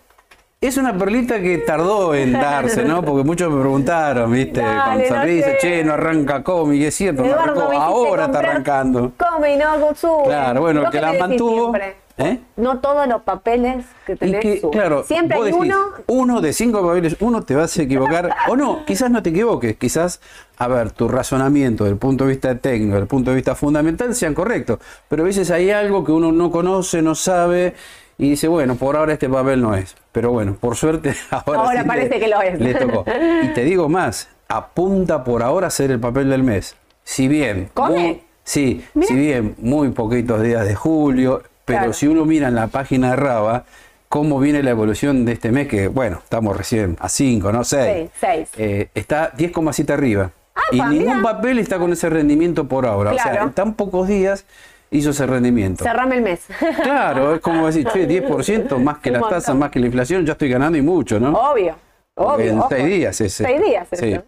Es una perlita que tardó en darse, ¿no? [LAUGHS] Porque muchos me preguntaron, ¿viste? Dale, Con no sonrisa, sé. che, no arranca cómic, es cierto, no arrancó, ahora está arrancando. Come no. Claro, bueno, ¿Vos que la mantuvo. siempre? ¿Eh? No todos los papeles que tenés que, claro, Siempre hay decís, uno. uno de cinco papeles, uno te vas a equivocar, o no, quizás no te equivoques, quizás, a ver, tu razonamiento desde el punto de vista técnico, desde el punto de vista fundamental, sean correctos, pero a veces hay algo que uno no conoce, no sabe, y dice, bueno, por ahora este papel no es, pero bueno, por suerte, [LAUGHS] ahora, Ahora sí parece le- que lo es. Le tocó. Y te digo más, apunta por ahora a ser el papel del mes, si bien... ¿Come? muy- sí, si bien muy poquitos días de julio, pero Claro. si uno mira en la página de Raba, cómo viene la evolución de este mes, que bueno, estamos recién a 5, ¿no? 6. Sí, seis. está 10,7 arriba. y Apa, ningún mira. papel está con ese rendimiento por ahora. O sea, Claro. en tan pocos días hizo ese rendimiento. Cerrame el mes. Claro, es como decir, [LAUGHS] che, 10% más que las tasas, más que la inflación, ya estoy ganando y mucho, ¿no? Obvio. Obvio. en ojo. seis días ese. Seis días. Sí. eso.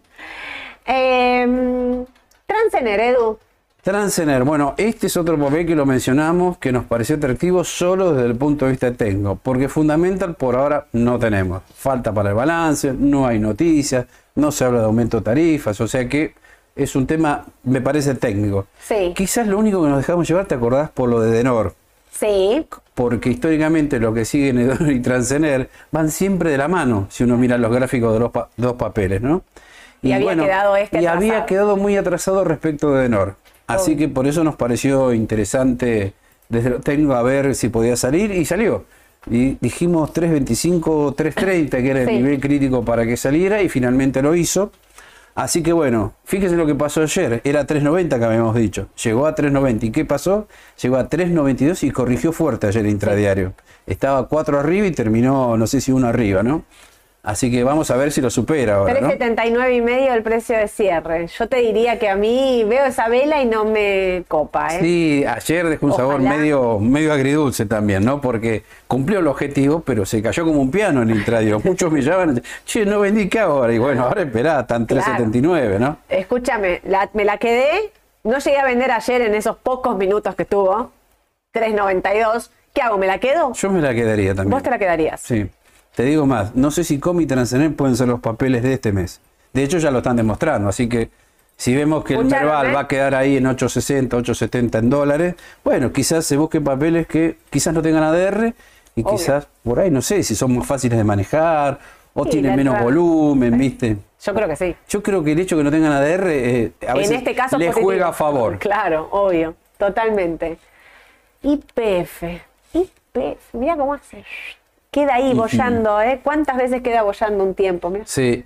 Eh, Transener, Edu. Transener, bueno, este es otro papel que lo mencionamos que nos pareció atractivo solo desde el punto de vista técnico, porque fundamental por ahora no tenemos. Falta para el balance, no hay noticias, no se habla de aumento de tarifas, o sea que es un tema, me parece técnico. Sí. Quizás lo único que nos dejamos llevar, te acordás, por lo de Denor, Sí. porque históricamente lo que siguen Edor y Transener van siempre de la mano, si uno mira los gráficos de los pa- dos papeles, ¿no? Y había quedado este Y había quedado muy atrasado respecto de Denor. Así Oh. que por eso nos pareció interesante desde lo técnico a ver si podía salir y salió. Y dijimos 3.25, 3.30, que era el Sí. nivel crítico para que saliera y finalmente lo hizo. Así que bueno, fíjese lo que pasó ayer, era 3.90 que habíamos dicho, llegó a 3.90 y ¿qué pasó? Llegó a 3.92 y corrigió fuerte ayer intradiario. Estaba 4 arriba y terminó, no sé si uno arriba, ¿no? Así que vamos a ver si lo supera ahora, ¿no? 3.79 y medio el precio de cierre. Yo te diría que a mí veo esa vela y no me copa, ¿eh? Sí, ayer dejó un sabor medio, medio agridulce también, ¿no? Porque cumplió el objetivo, pero se cayó como un piano en el intradio. Muchos me llaman, che, no vendí qué ahora. Y bueno, ahora esperá, están Claro. 3.79, ¿no? Escúchame, la- me la quedé, no llegué a vender ayer en esos pocos minutos que estuvo, 3.92. ¿Qué hago? ¿Me la quedo? Yo me la quedaría también. Vos te la quedarías. Sí. Te digo más, no sé si Com y Transener pueden ser los papeles de este mes. De hecho, ya lo están demostrando, así que si vemos que el Merval ¿eh? va a quedar ahí en 8.60, 8.70 en dólares, bueno, quizás se busquen papeles que quizás no tengan ADR y Obvio. quizás por ahí, no sé, si son más fáciles de manejar o Sí, tienen de menos volumen, ¿viste? Yo creo que sí. Yo creo que el hecho que no tengan ADR eh, a veces en este caso le positivo. juega a favor. [LAUGHS] Claro, obvio, totalmente. IPF, IPF, mira cómo hace. Queda ahí bollando, ¿eh? ¿Cuántas veces queda bollando un tiempo? Mira, Sí.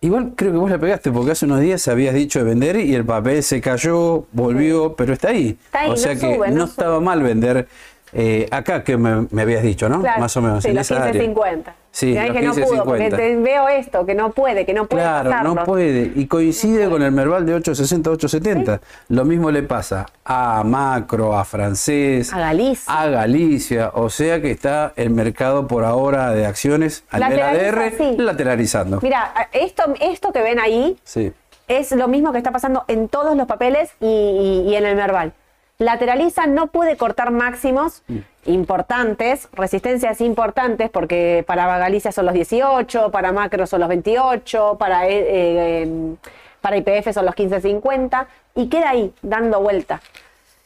Igual creo que vos la pegaste porque hace unos días habías dicho de vender y el papel se cayó, volvió, pero está ahí. Está ahí, o sea no que sube, no, no estaba mal vender eh, acá que me, me habías dicho, ¿no? Claro, Más o menos. Sí, en los esa área. 15.50. Sí, los que no pudo, porque 15.50. te- veo esto, que no puede, que no puede Claro, no puede. Y coincide con el Merval de 860 870. Lo mismo le pasa a Macro, a Francés, A Galicia. a Galicia. O sea que está el mercado por ahora de acciones a nivel Lateraliza, ADR sí. lateralizando. Mira, esto, esto que ven ahí Sí. es lo mismo que está pasando en todos los papeles y, y- y en el Merval. Lateraliza, no puede cortar máximos Mm. importantes, resistencias importantes, porque para Galicia son los 18, para Macro son los 28, para, eh, eh, para IPF son los 15.50, y queda ahí, dando vuelta.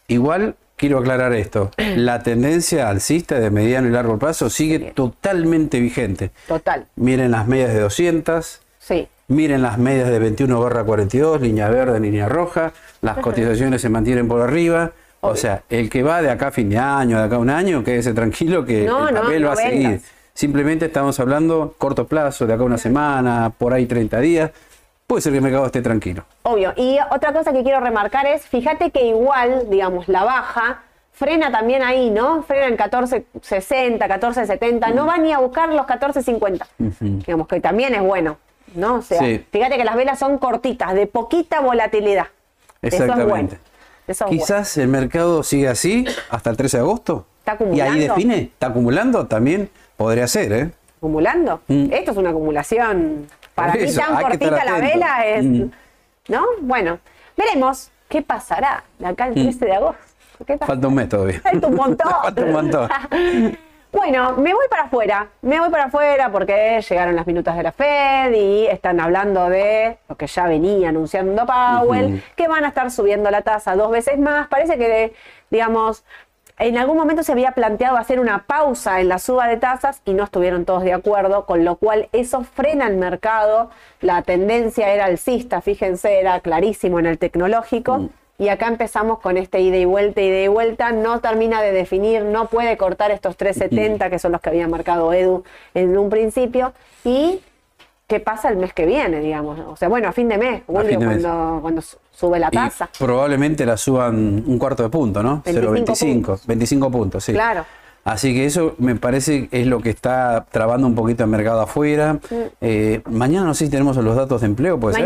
Igual quiero aclarar esto. [CLEARS THROAT] La tendencia alcista de mediano y largo plazo sigue totalmente vigente. Total, Miren las medias de 200, sí. Miren las medias de 21 barra 42, línea verde, línea roja. Las cotizaciones se mantienen por arriba. O sea, el que va de acá a fin de año, de acá a un año, quédese tranquilo que No, el papel no va a seguir. Simplemente estamos hablando corto plazo, de acá a una semana, por ahí 30 días. Puede ser que el mercado esté tranquilo. Obvio. Y otra cosa que quiero remarcar es, fíjate que igual, digamos, la baja frena también ahí, ¿no? Frena en 14.60, 14.70, no va ni a buscar los 14.50. Digamos que también es bueno, ¿no? O sea, Sí. fíjate que las velas son cortitas, de poquita volatilidad. Eso es bueno. Exactamente. Eso es bueno. Quizás el mercado sigue así hasta el 13 de agosto. ¿Está Y acumulando? ahí define, ¿está acumulando? También podría ser, ¿eh? acumulando. Mm. Esto es una acumulación. Para mí tan cortita la vela es, Mm. ¿no? Bueno, veremos qué pasará de acá al 13 de agosto. ¿Qué? Falta un mes todavía. Falta un montón. [LAUGHS] Falta un montón. [LAUGHS] Bueno, me voy para afuera, me voy para afuera porque llegaron las minutas de la Fed y están hablando de lo que ya venía anunciando Powell, que van a estar subiendo la tasa dos veces más. Parece que, digamos, en algún momento se había planteado hacer una pausa en la suba de tasas y no estuvieron todos de acuerdo, con lo cual eso frena el mercado. La tendencia era alcista, fíjense, era clarísimo en el tecnológico. Mm. Y acá empezamos con este ida y vuelta, ida y vuelta. No termina de definir, no puede cortar estos 370, que son los que había marcado Edu en un principio. Y qué pasa el mes que viene, digamos. O sea, bueno, a fin de mes, julio, mes. cuando, cuando sube la Y tasa. probablemente la suban un cuarto de punto, ¿no? 25 0,25. 25 puntos, sí. Claro. Así que eso me parece es lo que está trabando un poquito el mercado afuera. Eh, mañana no sé si tenemos los datos de empleo, puede ser.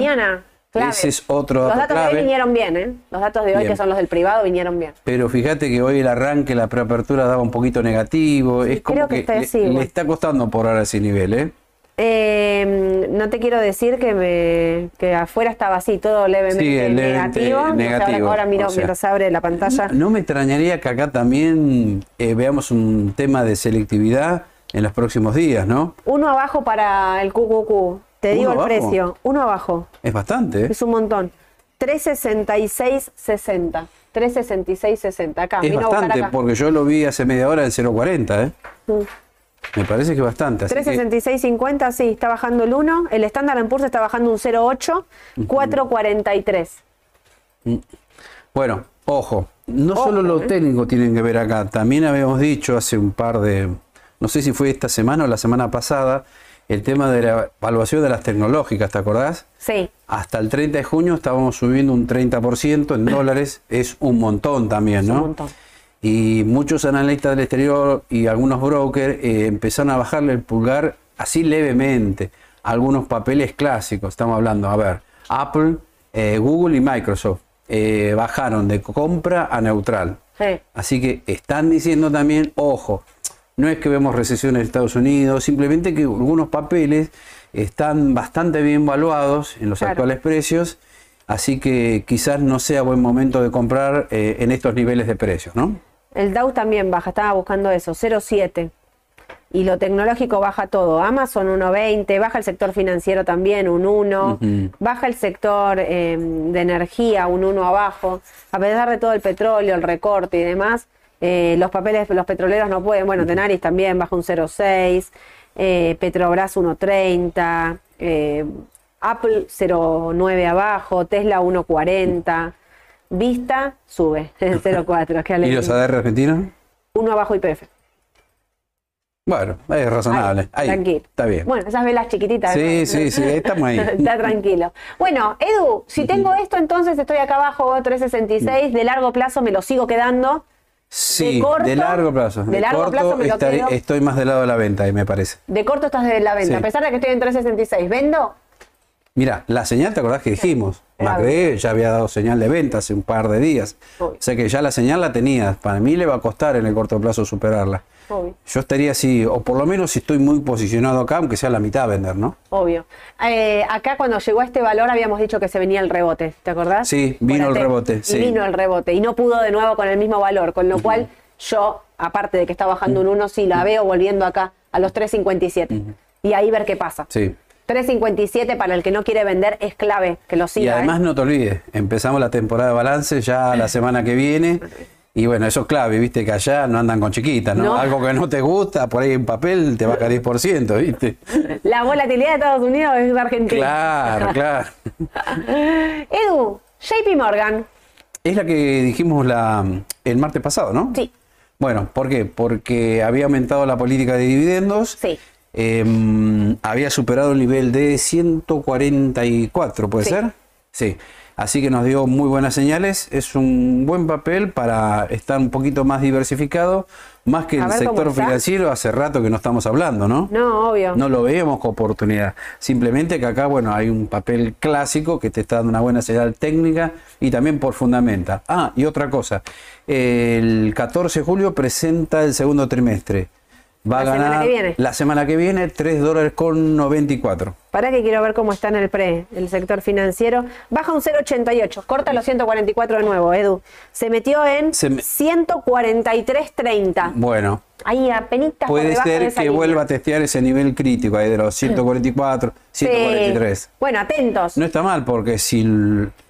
Clave. Ese es otro Los dato datos de hoy vinieron bien, ¿eh? Los datos de hoy, Bien. que son los del privado, vinieron bien. Pero fíjate que hoy el arranque, la preapertura daba un poquito negativo. es como creo que que, le, está costando por ahora ese nivel, ¿eh? Eh, no te quiero decir que me que afuera estaba así, todo levemente Sí, negativo. Negativo, ahora, ahora miro o sea. mientras abre la pantalla. No me extrañaría que acá también eh, veamos un tema de selectividad en los próximos días, ¿no? Uno abajo para el QQQ. Te ¿Uno digo el abajo? precio. Uno abajo. Es bastante, ¿eh? Es un montón. 366.60. 366.60. Acá. Es bastante, acá. porque yo lo vi hace media hora en 0.40, ¿eh? Mm. Me parece que es bastante. así que- 366.50, sí, está bajando el 1. El estándar en Poor's está bajando un 0.8. 4.43. Bueno, ojo, no Ojo, solo lo ¿eh? técnico tienen que ver acá, también habíamos dicho hace un par de, no sé si fue esta semana o la semana pasada, el tema de la evaluación de las tecnológicas, ¿te acordás? Sí. Hasta el 30 de junio estábamos subiendo un 30% en dólares, es un montón también, ¿no? un montón. Y muchos analistas del exterior y algunos brokers eh, empezaron a bajarle el pulgar así levemente. Algunos papeles clásicos, estamos hablando, a ver, Apple, eh, Google y Microsoft eh, bajaron de compra a neutral. Sí. Así que están diciendo también, ojo, no es que vemos recesión en Estados Unidos, simplemente que algunos papeles están bastante bien valuados en los Claro. actuales precios, así que quizás no sea buen momento de comprar eh, en estos niveles de precios, ¿no? El Dow también baja, estaba buscando eso, 0,7. Y lo tecnológico baja todo. Amazon 1,20, baja el sector financiero también un 1, Ujú. baja el sector eh, de energía un 1 abajo. A pesar de todo el petróleo, el recorte y demás, eh, los papeles, los petroleros no pueden. Bueno, Tenaris también baja un 0,6, eh, Petrobras 1,30, eh, Apple 0,9 abajo, Tesla 1,40. Vista sube, [LAUGHS] 0,4. qué ¿Y los ADR argentinos? Uno abajo IPF. Bueno, es razonable. Ahí, tranquilo. Está bien. Bueno, esas velas chiquititas. Sí, ¿no? sí, sí, estamos ahí. [LAUGHS] Está tranquilo. Bueno, Edu, si tengo esto, entonces estoy acá abajo, 366. De largo plazo me lo sigo quedando. Sí, de, corto, largo plazo. de largo corto plazo me lo quedo. estoy más del lado de la venta, ahí me parece. De corto estás de la venta. Sí. A pesar de que estoy en 366. ¿Vendo? Mira, la señal, ¿te acordás que dijimos? Era Macre ya había dado señal de venta hace un par de días. Obvio. O sea que ya la señal la tenías. Para mí le va a costar en el corto plazo superarla. Obvio. Yo estaría así, o por lo menos si estoy muy posicionado acá, aunque sea la mitad a vender, ¿no? Obvio. Eh, acá cuando llegó a este valor habíamos dicho que se venía el rebote, ¿te acordás? Sí, vino el rebote, Y sí. vino el rebote y no pudo de nuevo con el mismo valor, con lo cual yo, aparte de que está bajando un 1, sí la veo volviendo acá a los 3.57 y ahí ver qué pasa. Sí. 3.57 para el que no quiere vender es clave que lo siga. y además ¿eh? no te olvides, empezamos la temporada de balance ya la semana que viene. Y bueno, eso es clave, viste que allá no andan con chiquitas, ¿no? No. Algo que no te gusta, por ahí en papel te baja [LAUGHS] 10%, ¿viste? La volatilidad de Estados Unidos es de Argentina. Claro, [LAUGHS] claro. Edu, JP Morgan. Es la que dijimos la, el martes pasado, ¿no? Sí, Bueno, ¿por qué? Porque había aumentado la política de dividendos. sí. eh, había superado el nivel de 144, ¿puede Sí. ser? Sí. Así que nos dio muy buenas señales. Es un buen papel para estar un poquito más diversificado, más que A el sector financiero hace rato que no estamos hablando, ¿no? No, obvio. No lo veíamos como oportunidad. Simplemente que acá, bueno, hay un papel clásico que te está dando una buena señal técnica y también por fundamenta. Ah, y otra cosa. El 14 de julio presenta el segundo trimestre. Va a La ganar semana que viene. la semana que viene 3 dólares con 94. Para que quiero ver cómo está en el pre, el sector financiero. Baja un 0,88, corta los 144 de nuevo, Edu. Se metió en Se me- 143.30. Bueno, Ahí apenas puede debajo de ser esa que línea. vuelva a testear ese nivel crítico ahí de los 144, Sí. 143. Bueno, atentos. No está mal porque si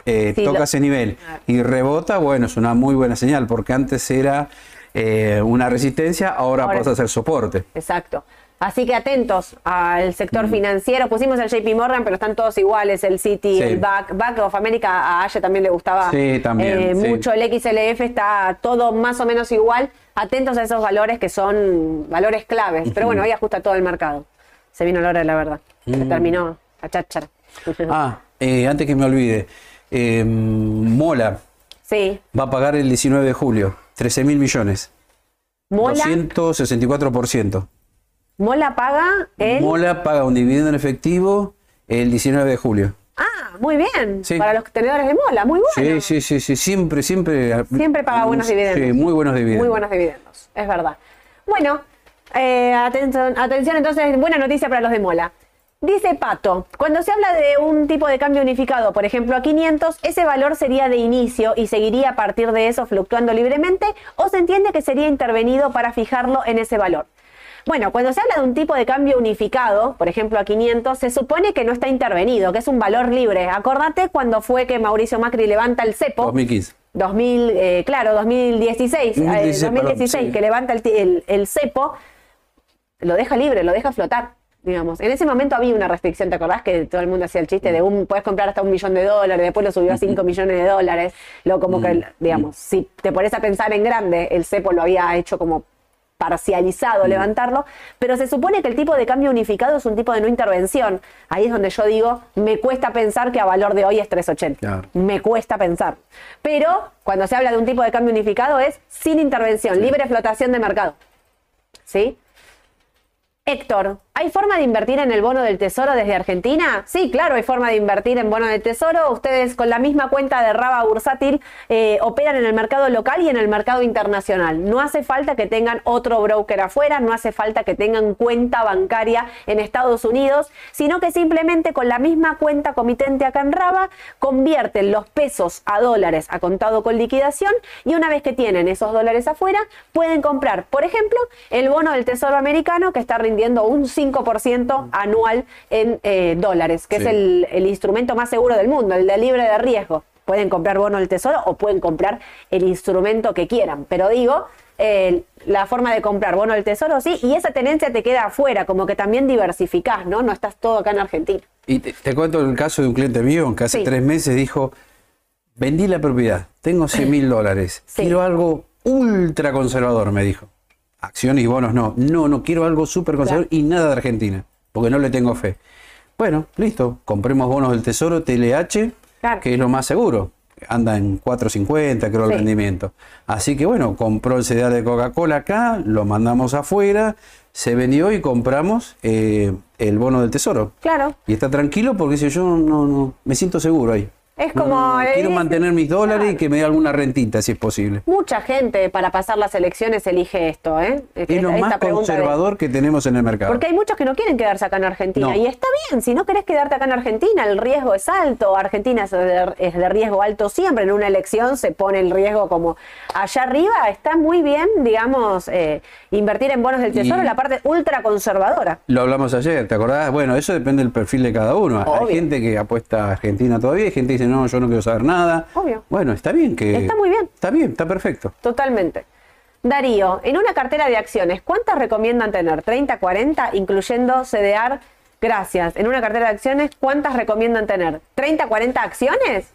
eh, Sí, toca lo- ese nivel y rebota, bueno, es una muy buena señal porque antes era eh, una resistencia, ahora, Ahora- pasa a ser soporte. Exacto. Así que atentos al sector financiero. Pusimos el JP Morgan, pero están todos iguales, el City, Sí. el BAC. BAC of America a Aya también le gustaba Sí, también, eh, sí. mucho. El XLF está todo más o menos igual. Atentos a esos valores que son valores claves. Pero bueno, hoy ajusta todo el mercado. Se vino la hora de la verdad. Se terminó la cháchara. [LAUGHS] Ah, eh, antes que me olvide, eh, Mola Sí. va a pagar el 19 de julio 13 mil millones, Mola, 264%. Mola paga el... Mola paga un dividendo en efectivo el 19 de julio. Ah, muy bien. Sí. Para los tenedores de Mola, muy bueno. Sí, sí, sí, sí, siempre, siempre. Siempre paga buenos dividendos. Sí, muy buenos dividendos. Muy buenos dividendos, es verdad. Bueno, eh, atención, atención entonces, buena noticia para los de Mola. Dice Pato, cuando se habla de un tipo de cambio unificado, por ejemplo a 500, ese valor sería de inicio y seguiría a partir de eso fluctuando libremente o se entiende que sería intervenido para fijarlo en ese valor. Bueno, cuando se habla de un tipo de cambio unificado, por ejemplo a 500, se supone que no está intervenido, que es un valor libre. Acordate cuando fue que Mauricio Macri levanta el cepo. 2015. 2000, eh, claro, 2016, eh, 2016, 2016 perdón, sí. que levanta el, ti- el, el cepo, lo deja libre, lo deja flotar, digamos. En ese momento había una restricción, ¿te acordás? Que todo el mundo hacía el chiste de un, puedes comprar hasta un millón de dólares, después lo subió a 5 millones de dólares, lo como que, digamos, si te pones a pensar en grande, el cepo lo había hecho como parcializado levantarlo, pero se supone que el tipo de cambio unificado es un tipo de no intervención. Ahí es donde yo digo, me cuesta pensar que a valor de hoy es 380. Claro. Me cuesta pensar. Pero cuando se habla de un tipo de cambio unificado es sin intervención, libre flotación de mercado. ¿Sí? Héctor, ¿hay forma de invertir en el bono del tesoro desde Argentina? Sí, claro, hay forma de invertir en bono del tesoro. Ustedes con la misma cuenta de Raba Bursátil eh, operan en el mercado local y en el mercado internacional. No hace falta que tengan otro broker afuera, no hace falta que tengan cuenta bancaria en Estados Unidos, sino que simplemente con la misma cuenta comitente acá en Raba convierten los pesos a dólares a contado con liquidación y una vez que tienen esos dólares afuera pueden comprar, por ejemplo, el bono del Tesoro americano que está rindiendo un 5% anual en eh, dólares, que Sí. es el, el instrumento más seguro del mundo, el de libre de riesgo. Pueden comprar bono del Tesoro o pueden comprar el instrumento que quieran, pero digo, eh, la forma de comprar bono del Tesoro sí, y esa tenencia te queda afuera, como que también diversificás, ¿no? No estás todo acá en Argentina. Y te, te cuento el caso de un cliente mío que hace Sí. tres meses dijo, vendí la propiedad, tengo 100 mil dólares, Sí. quiero algo ultra conservador, me dijo. Acciones y bonos no, no, no quiero algo súper conservador y nada de Argentina, porque no le tengo fe. Bueno, listo, compremos bonos del Tesoro, TLH, Claro. que es lo más seguro. Anda en 4.50, creo, el rendimiento. Así que bueno, compró el CDR de Coca-Cola acá, lo mandamos afuera, se vendió y compramos eh, el bono del Tesoro. Claro. Y está tranquilo porque dice, yo no, no, me siento seguro ahí. Es como, no, eh, quiero mantener mis dólares y que me dé alguna rentita si es posible. Mucha gente para pasar las elecciones elige esto, ¿eh? Es lo esta más de- conservador que tenemos en el mercado. Porque hay muchos que no quieren quedarse acá en Argentina. No. Y está bien, si no querés quedarte acá en Argentina, el riesgo es alto. Argentina es de, es de riesgo alto siempre. En una elección se pone el riesgo como allá arriba. Está muy bien, digamos, eh, invertir en bonos del tesoro, Y- la parte ultra conservadora. Lo hablamos ayer, ¿te acordás? Bueno, eso depende del perfil de cada uno. Obvio. Hay gente que apuesta a Argentina todavía, hay gente que dice, no, yo no quiero saber nada. Obvio. Bueno, está bien que... Está muy bien. Está bien, está perfecto. Totalmente. Darío, en una cartera de acciones, ¿cuántas recomiendan tener? ¿30, 40, incluyendo CDR? Gracias. En una cartera de acciones, ¿cuántas recomiendan tener? ¿30, 40 acciones?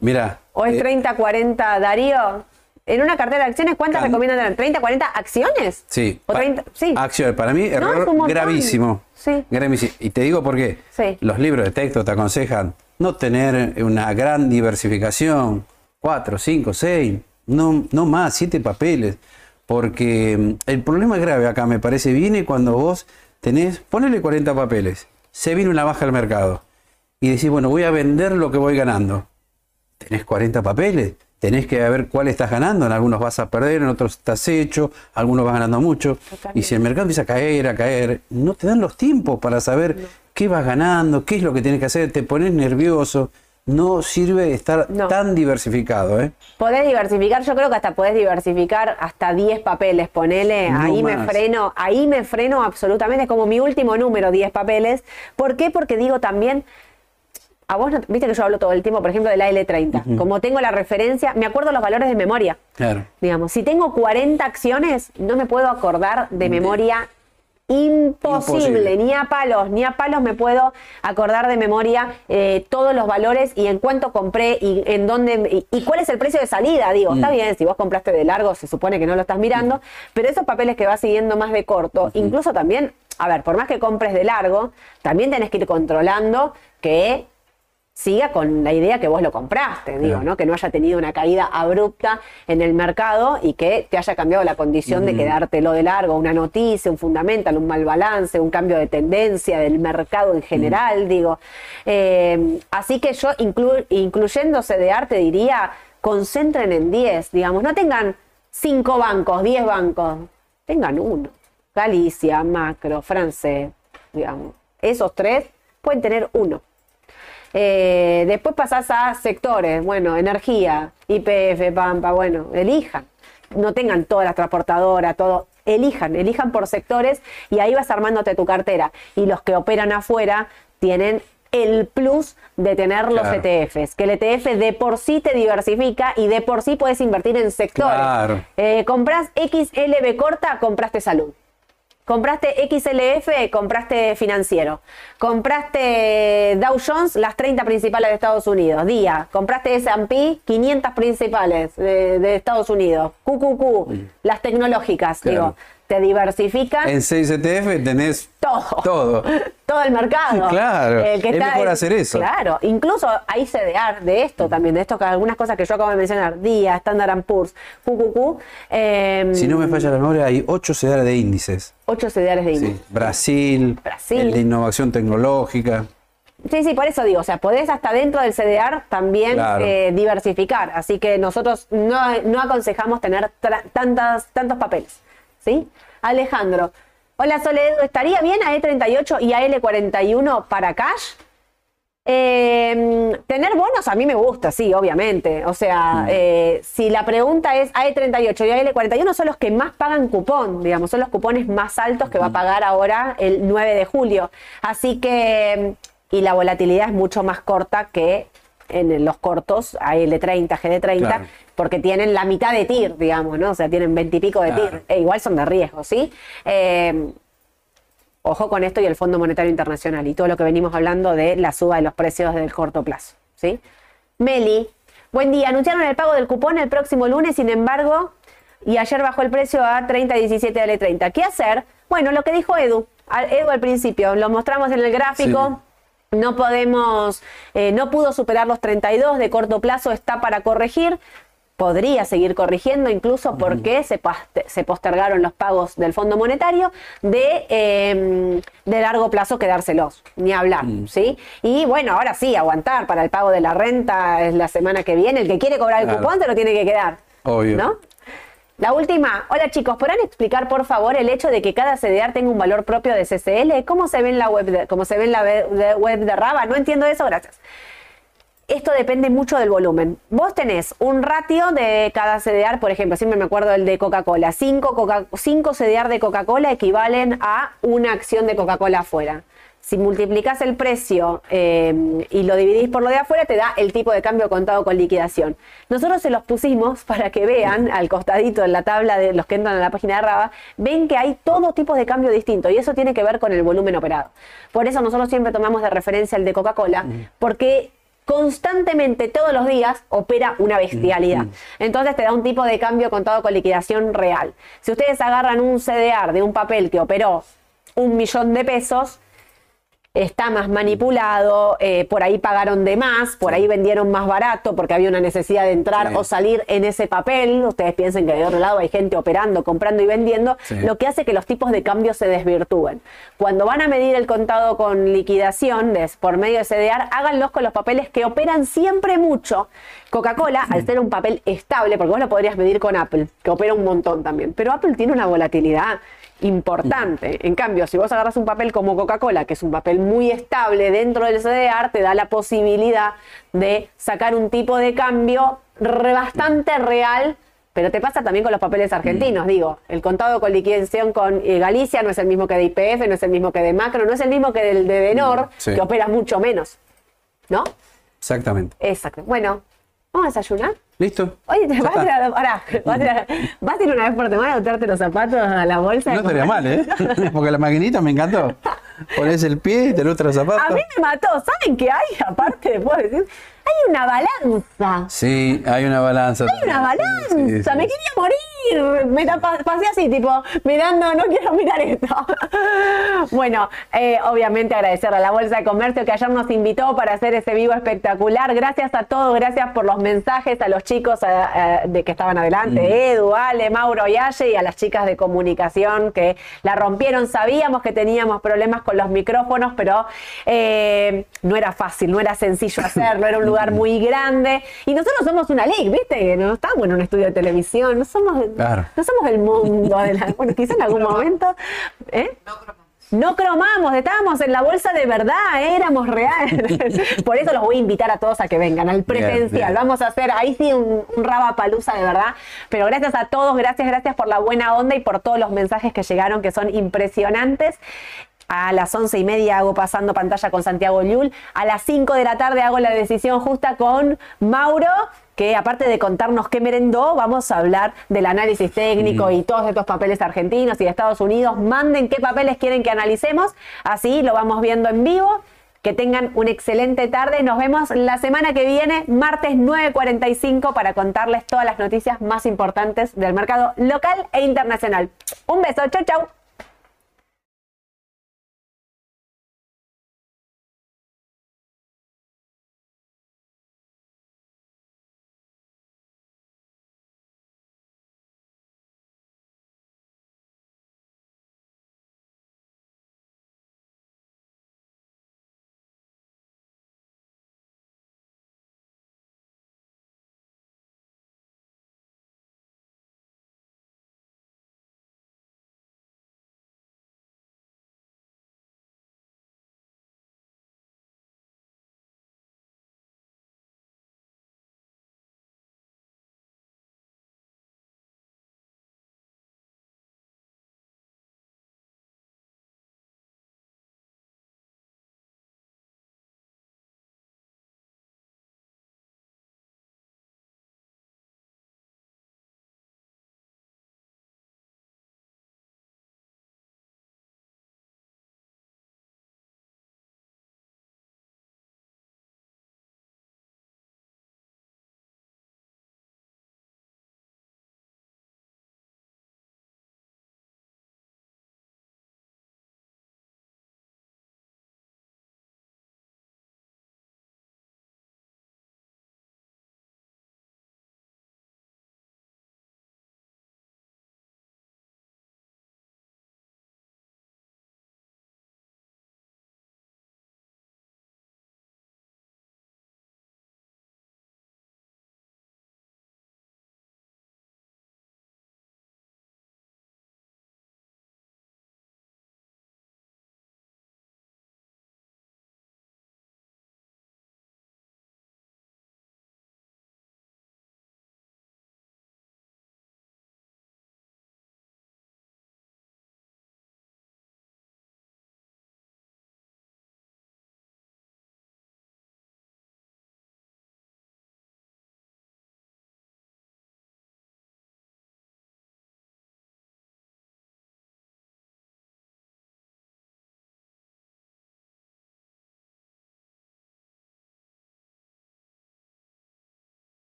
Mira. ¿O es eh, 30, 40, Darío? En una cartera de acciones, ¿cuántas recomiendan tener? ¿30, 40 acciones? Sí. ¿O pa- 30? Sí. Acciones, para mí, No, error montón. gravísimo. Sí. Gravísimo. Y te digo por qué. Sí. Los libros de texto te aconsejan no tener una gran diversificación, cuatro, cinco, seis, no, no más, siete papeles. Porque mm, el problema grave acá, me parece, viene cuando vos tenés, ponele 40 papeles, se viene una baja al mercado y decís, bueno, voy a vender lo que voy ganando. Tenés 40 papeles, tenés que ver cuál estás ganando, en algunos vas a perder, en otros estás hecho, algunos vas ganando mucho. Y si el mercado empieza a caer, a caer, no te dan los tiempos para saber qué vas ganando, qué es lo que tienes que hacer, te pones nervioso. No sirve estar tan diversificado. ¿eh? Podés diversificar, yo creo que hasta podés diversificar hasta 10 papeles, ponele, ahí me freno, ahí me freno absolutamente, es como mi último número, 10 papeles. ¿Por qué? Porque digo también, a vos, viste que yo hablo todo el tiempo, por ejemplo, de la L30. Como tengo la referencia, me acuerdo los valores de memoria. Claro. Digamos, si tengo 40 acciones, no me puedo acordar de memoria Imposible. ni a palos, ni a palos me puedo acordar de memoria eh, todos los valores y en cuánto compré y en dónde y, cuál es el precio de salida. Digo, está mm. bien, si vos compraste de largo, se supone que no lo estás mirando, pero esos papeles que vas siguiendo más de corto, incluso también, a ver, por más que compres de largo, también tenés que ir controlando que siga con la idea que vos lo compraste, digo, ¿no? Que no haya tenido una caída abrupta en el mercado y que te haya cambiado la condición de quedártelo de largo, una noticia, un fundamental, un mal balance, un cambio de tendencia del mercado en general, digo. Eh, así que yo, incluyéndose de arte, diría, concentren en 10, digamos, no tengan 5 bancos, 10 bancos, tengan uno. Galicia, Macro, Francés, digamos. Esos tres pueden tener uno. Eh, después pasás a sectores, bueno, energía, IPF, Pampa, bueno, elijan. No tengan todas las transportadoras, todo. Elijan, elijan por sectores y ahí vas armándote tu cartera. Y los que operan afuera tienen el plus de tener los ETFs, que el ETF de por sí te diversifica y de por sí puedes invertir en sectores. Claro. Eh, compras XLB corta, compraste salud. Compraste XLF, compraste financiero. Compraste Dow Jones, las 30 principales de Estados Unidos. Día. Compraste S&P, 500 principales de, Estados Unidos. QQQ, las tecnológicas. Digo, te diversifican. En 6 ETF tenés todo. Todo. [LAUGHS] todo el mercado. Claro. es mejor hacer eso. Claro. Incluso hay CDR de esto también, de esto, algunas cosas que yo acabo de mencionar. Día, Standard Poor's, QQQ. Em, si no me falla la memoria, hay 8 CDR de índices. 8 CDR de índices. Brasil, Brasil. El de innovación tecnológica. Sí, sí, por eso digo, o sea, podés hasta dentro del CDR también eh, diversificar. Así que nosotros no, no aconsejamos tener tantas, tantos papeles. ¿Sí? Alejandro. Hola Soledad, ¿estaría bien a E38 y a L41 para cash? Em, tener bonos a mí me gusta, sí, obviamente. O sea, mm. eh, si la pregunta es AE38 y AL41 son los que más pagan cupón, digamos, son los cupones más altos que va a mm. pagar ahora el 9 de julio. Así que, y la volatilidad es mucho más corta que en los cortos, AL30, GD30, porque tienen la mitad de TIR, digamos, ¿no? O sea, tienen veintipico de TIR. E igual son de riesgo, ¿sí? Eh, ojo con esto y el Fondo Monetario Internacional y todo lo que venimos hablando de la suba de los precios del corto plazo, ¿sí? Meli, buen día. Anunciaron el pago del cupón el próximo lunes, sin embargo, y ayer bajó el precio a 30.17 L30. ¿Qué hacer? Bueno, lo que dijo Edu. Edu al principio, lo mostramos en el gráfico no podemos, eh, no pudo superar los 32 de corto plazo, está para corregir. Podría seguir corrigiendo incluso porque se, se, postergaron los pagos del Fondo Monetario de, em, de largo plazo quedárselos, ni hablar, mm. ¿sí? Y bueno, ahora sí, aguantar para el pago de la renta es la semana que viene. El que quiere cobrar el cupón se lo tiene que quedar. Obvio. ¿No? La última. Hola chicos, ¿podrán explicar por favor el hecho de que cada CDR tenga un valor propio de CCL? ¿Cómo se ve en la web de, cómo se ve en la web de Raba? No entiendo eso, gracias. Esto depende mucho del volumen. Vos tenés un ratio de cada CDR, por ejemplo, siempre me acuerdo el de Coca-Cola. 5 Coca CDR de Coca-Cola equivalen a una acción de Coca-Cola afuera. Si multiplicas el precio eh, y lo dividís por lo de afuera, te da el tipo de cambio contado con liquidación. Nosotros se los pusimos [LAUGHS] para que vean al costadito en la tabla de los que entran a la página de Raba, ven que hay todo tipo de cambio distinto y eso tiene que ver con el volumen operado. Por eso nosotros siempre tomamos de referencia el de Coca-Cola, porque constantemente todos los días opera una bestialidad. Entonces te da un tipo de cambio contado con liquidación real. Si ustedes agarran un CDR de un papel que operó un millón de pesos, está más manipulado, eh, por ahí pagaron de más, por ahí vendieron más barato porque había una necesidad de entrar o salir en ese papel. Ustedes piensen que de otro lado hay gente operando, comprando y vendiendo, lo que hace que los tipos de cambio se desvirtúen. Cuando van a medir el contado con liquidación por medio de CDR, háganlos con los papeles que operan siempre mucho, Coca-Cola, al ser un papel estable, porque vos lo podrías medir con Apple, que opera un montón también, pero Apple tiene una volatilidad importante. En cambio, si vos agarras un papel como Coca-Cola, que es un papel muy estable dentro del CDR, te da la posibilidad de sacar un tipo de cambio bastante real pero te pasa también con los papeles argentinos, digo, el contado con liquidación con eh, Galicia no es el mismo que de IPF, no es el mismo que de Macro, no es el mismo que del de Denor, que opera mucho menos, ¿no? Exactamente. Exacto. Bueno, ¿vamos a desayunar? ¿Listo? Oye, ¿te [LAUGHS] vas a, ir a, ¿vas a ir una vez por semana a botarte los zapatos a la bolsa? No estaría mal, ¿eh? [LAUGHS] Porque la maquinita me encantó. Pones el pie y te lo los zapatos. A mí me mató. ¿Saben qué hay? Aparte, puedo decir, hay una balanza. Sí, hay una balanza. Hay una balanza. me quería morir. Me pasé así, tipo, mirando, no quiero mirar esto. [LAUGHS] bueno, eh, obviamente agradecer a la Bolsa de Comercio que ayer nos invitó para hacer ese vivo espectacular. Gracias a todos, gracias por los mensajes, a los chicos de que estaban adelante, mm. Edu, Ale, Mauro y Aye, y a las chicas de comunicación que la rompieron. Sabíamos que teníamos problemas con los micrófonos, pero eh, no era fácil, no era sencillo [LAUGHS] hacerlo, era un lugar muy grande. Y nosotros somos una ley, ¿viste? No estamos en un estudio de televisión, no somos, no somos el mundo de la. Bueno, quizás en algún momento. ¿eh? No cromamos, estábamos en la bolsa de verdad, éramos reales. [LAUGHS] Por eso los voy a invitar a todos a que vengan al presencial. Vamos a hacer ahí sí un, un palusa de verdad. Pero gracias a todos, gracias, gracias por la buena onda y por todos los mensajes que llegaron que son impresionantes. A las once y media hago pasando pantalla con Santiago Llull. A las 5 de la tarde hago la decisión justa con Mauro que aparte de contarnos qué merendó, vamos a hablar del análisis técnico y todos estos papeles argentinos y de Estados Unidos. Manden qué papeles quieren que analicemos, así lo vamos viendo en vivo. Que tengan una excelente tarde. Nos vemos la semana que viene, martes 9.45, para contarles todas las noticias más importantes del mercado local e internacional. Un beso, chau, chau.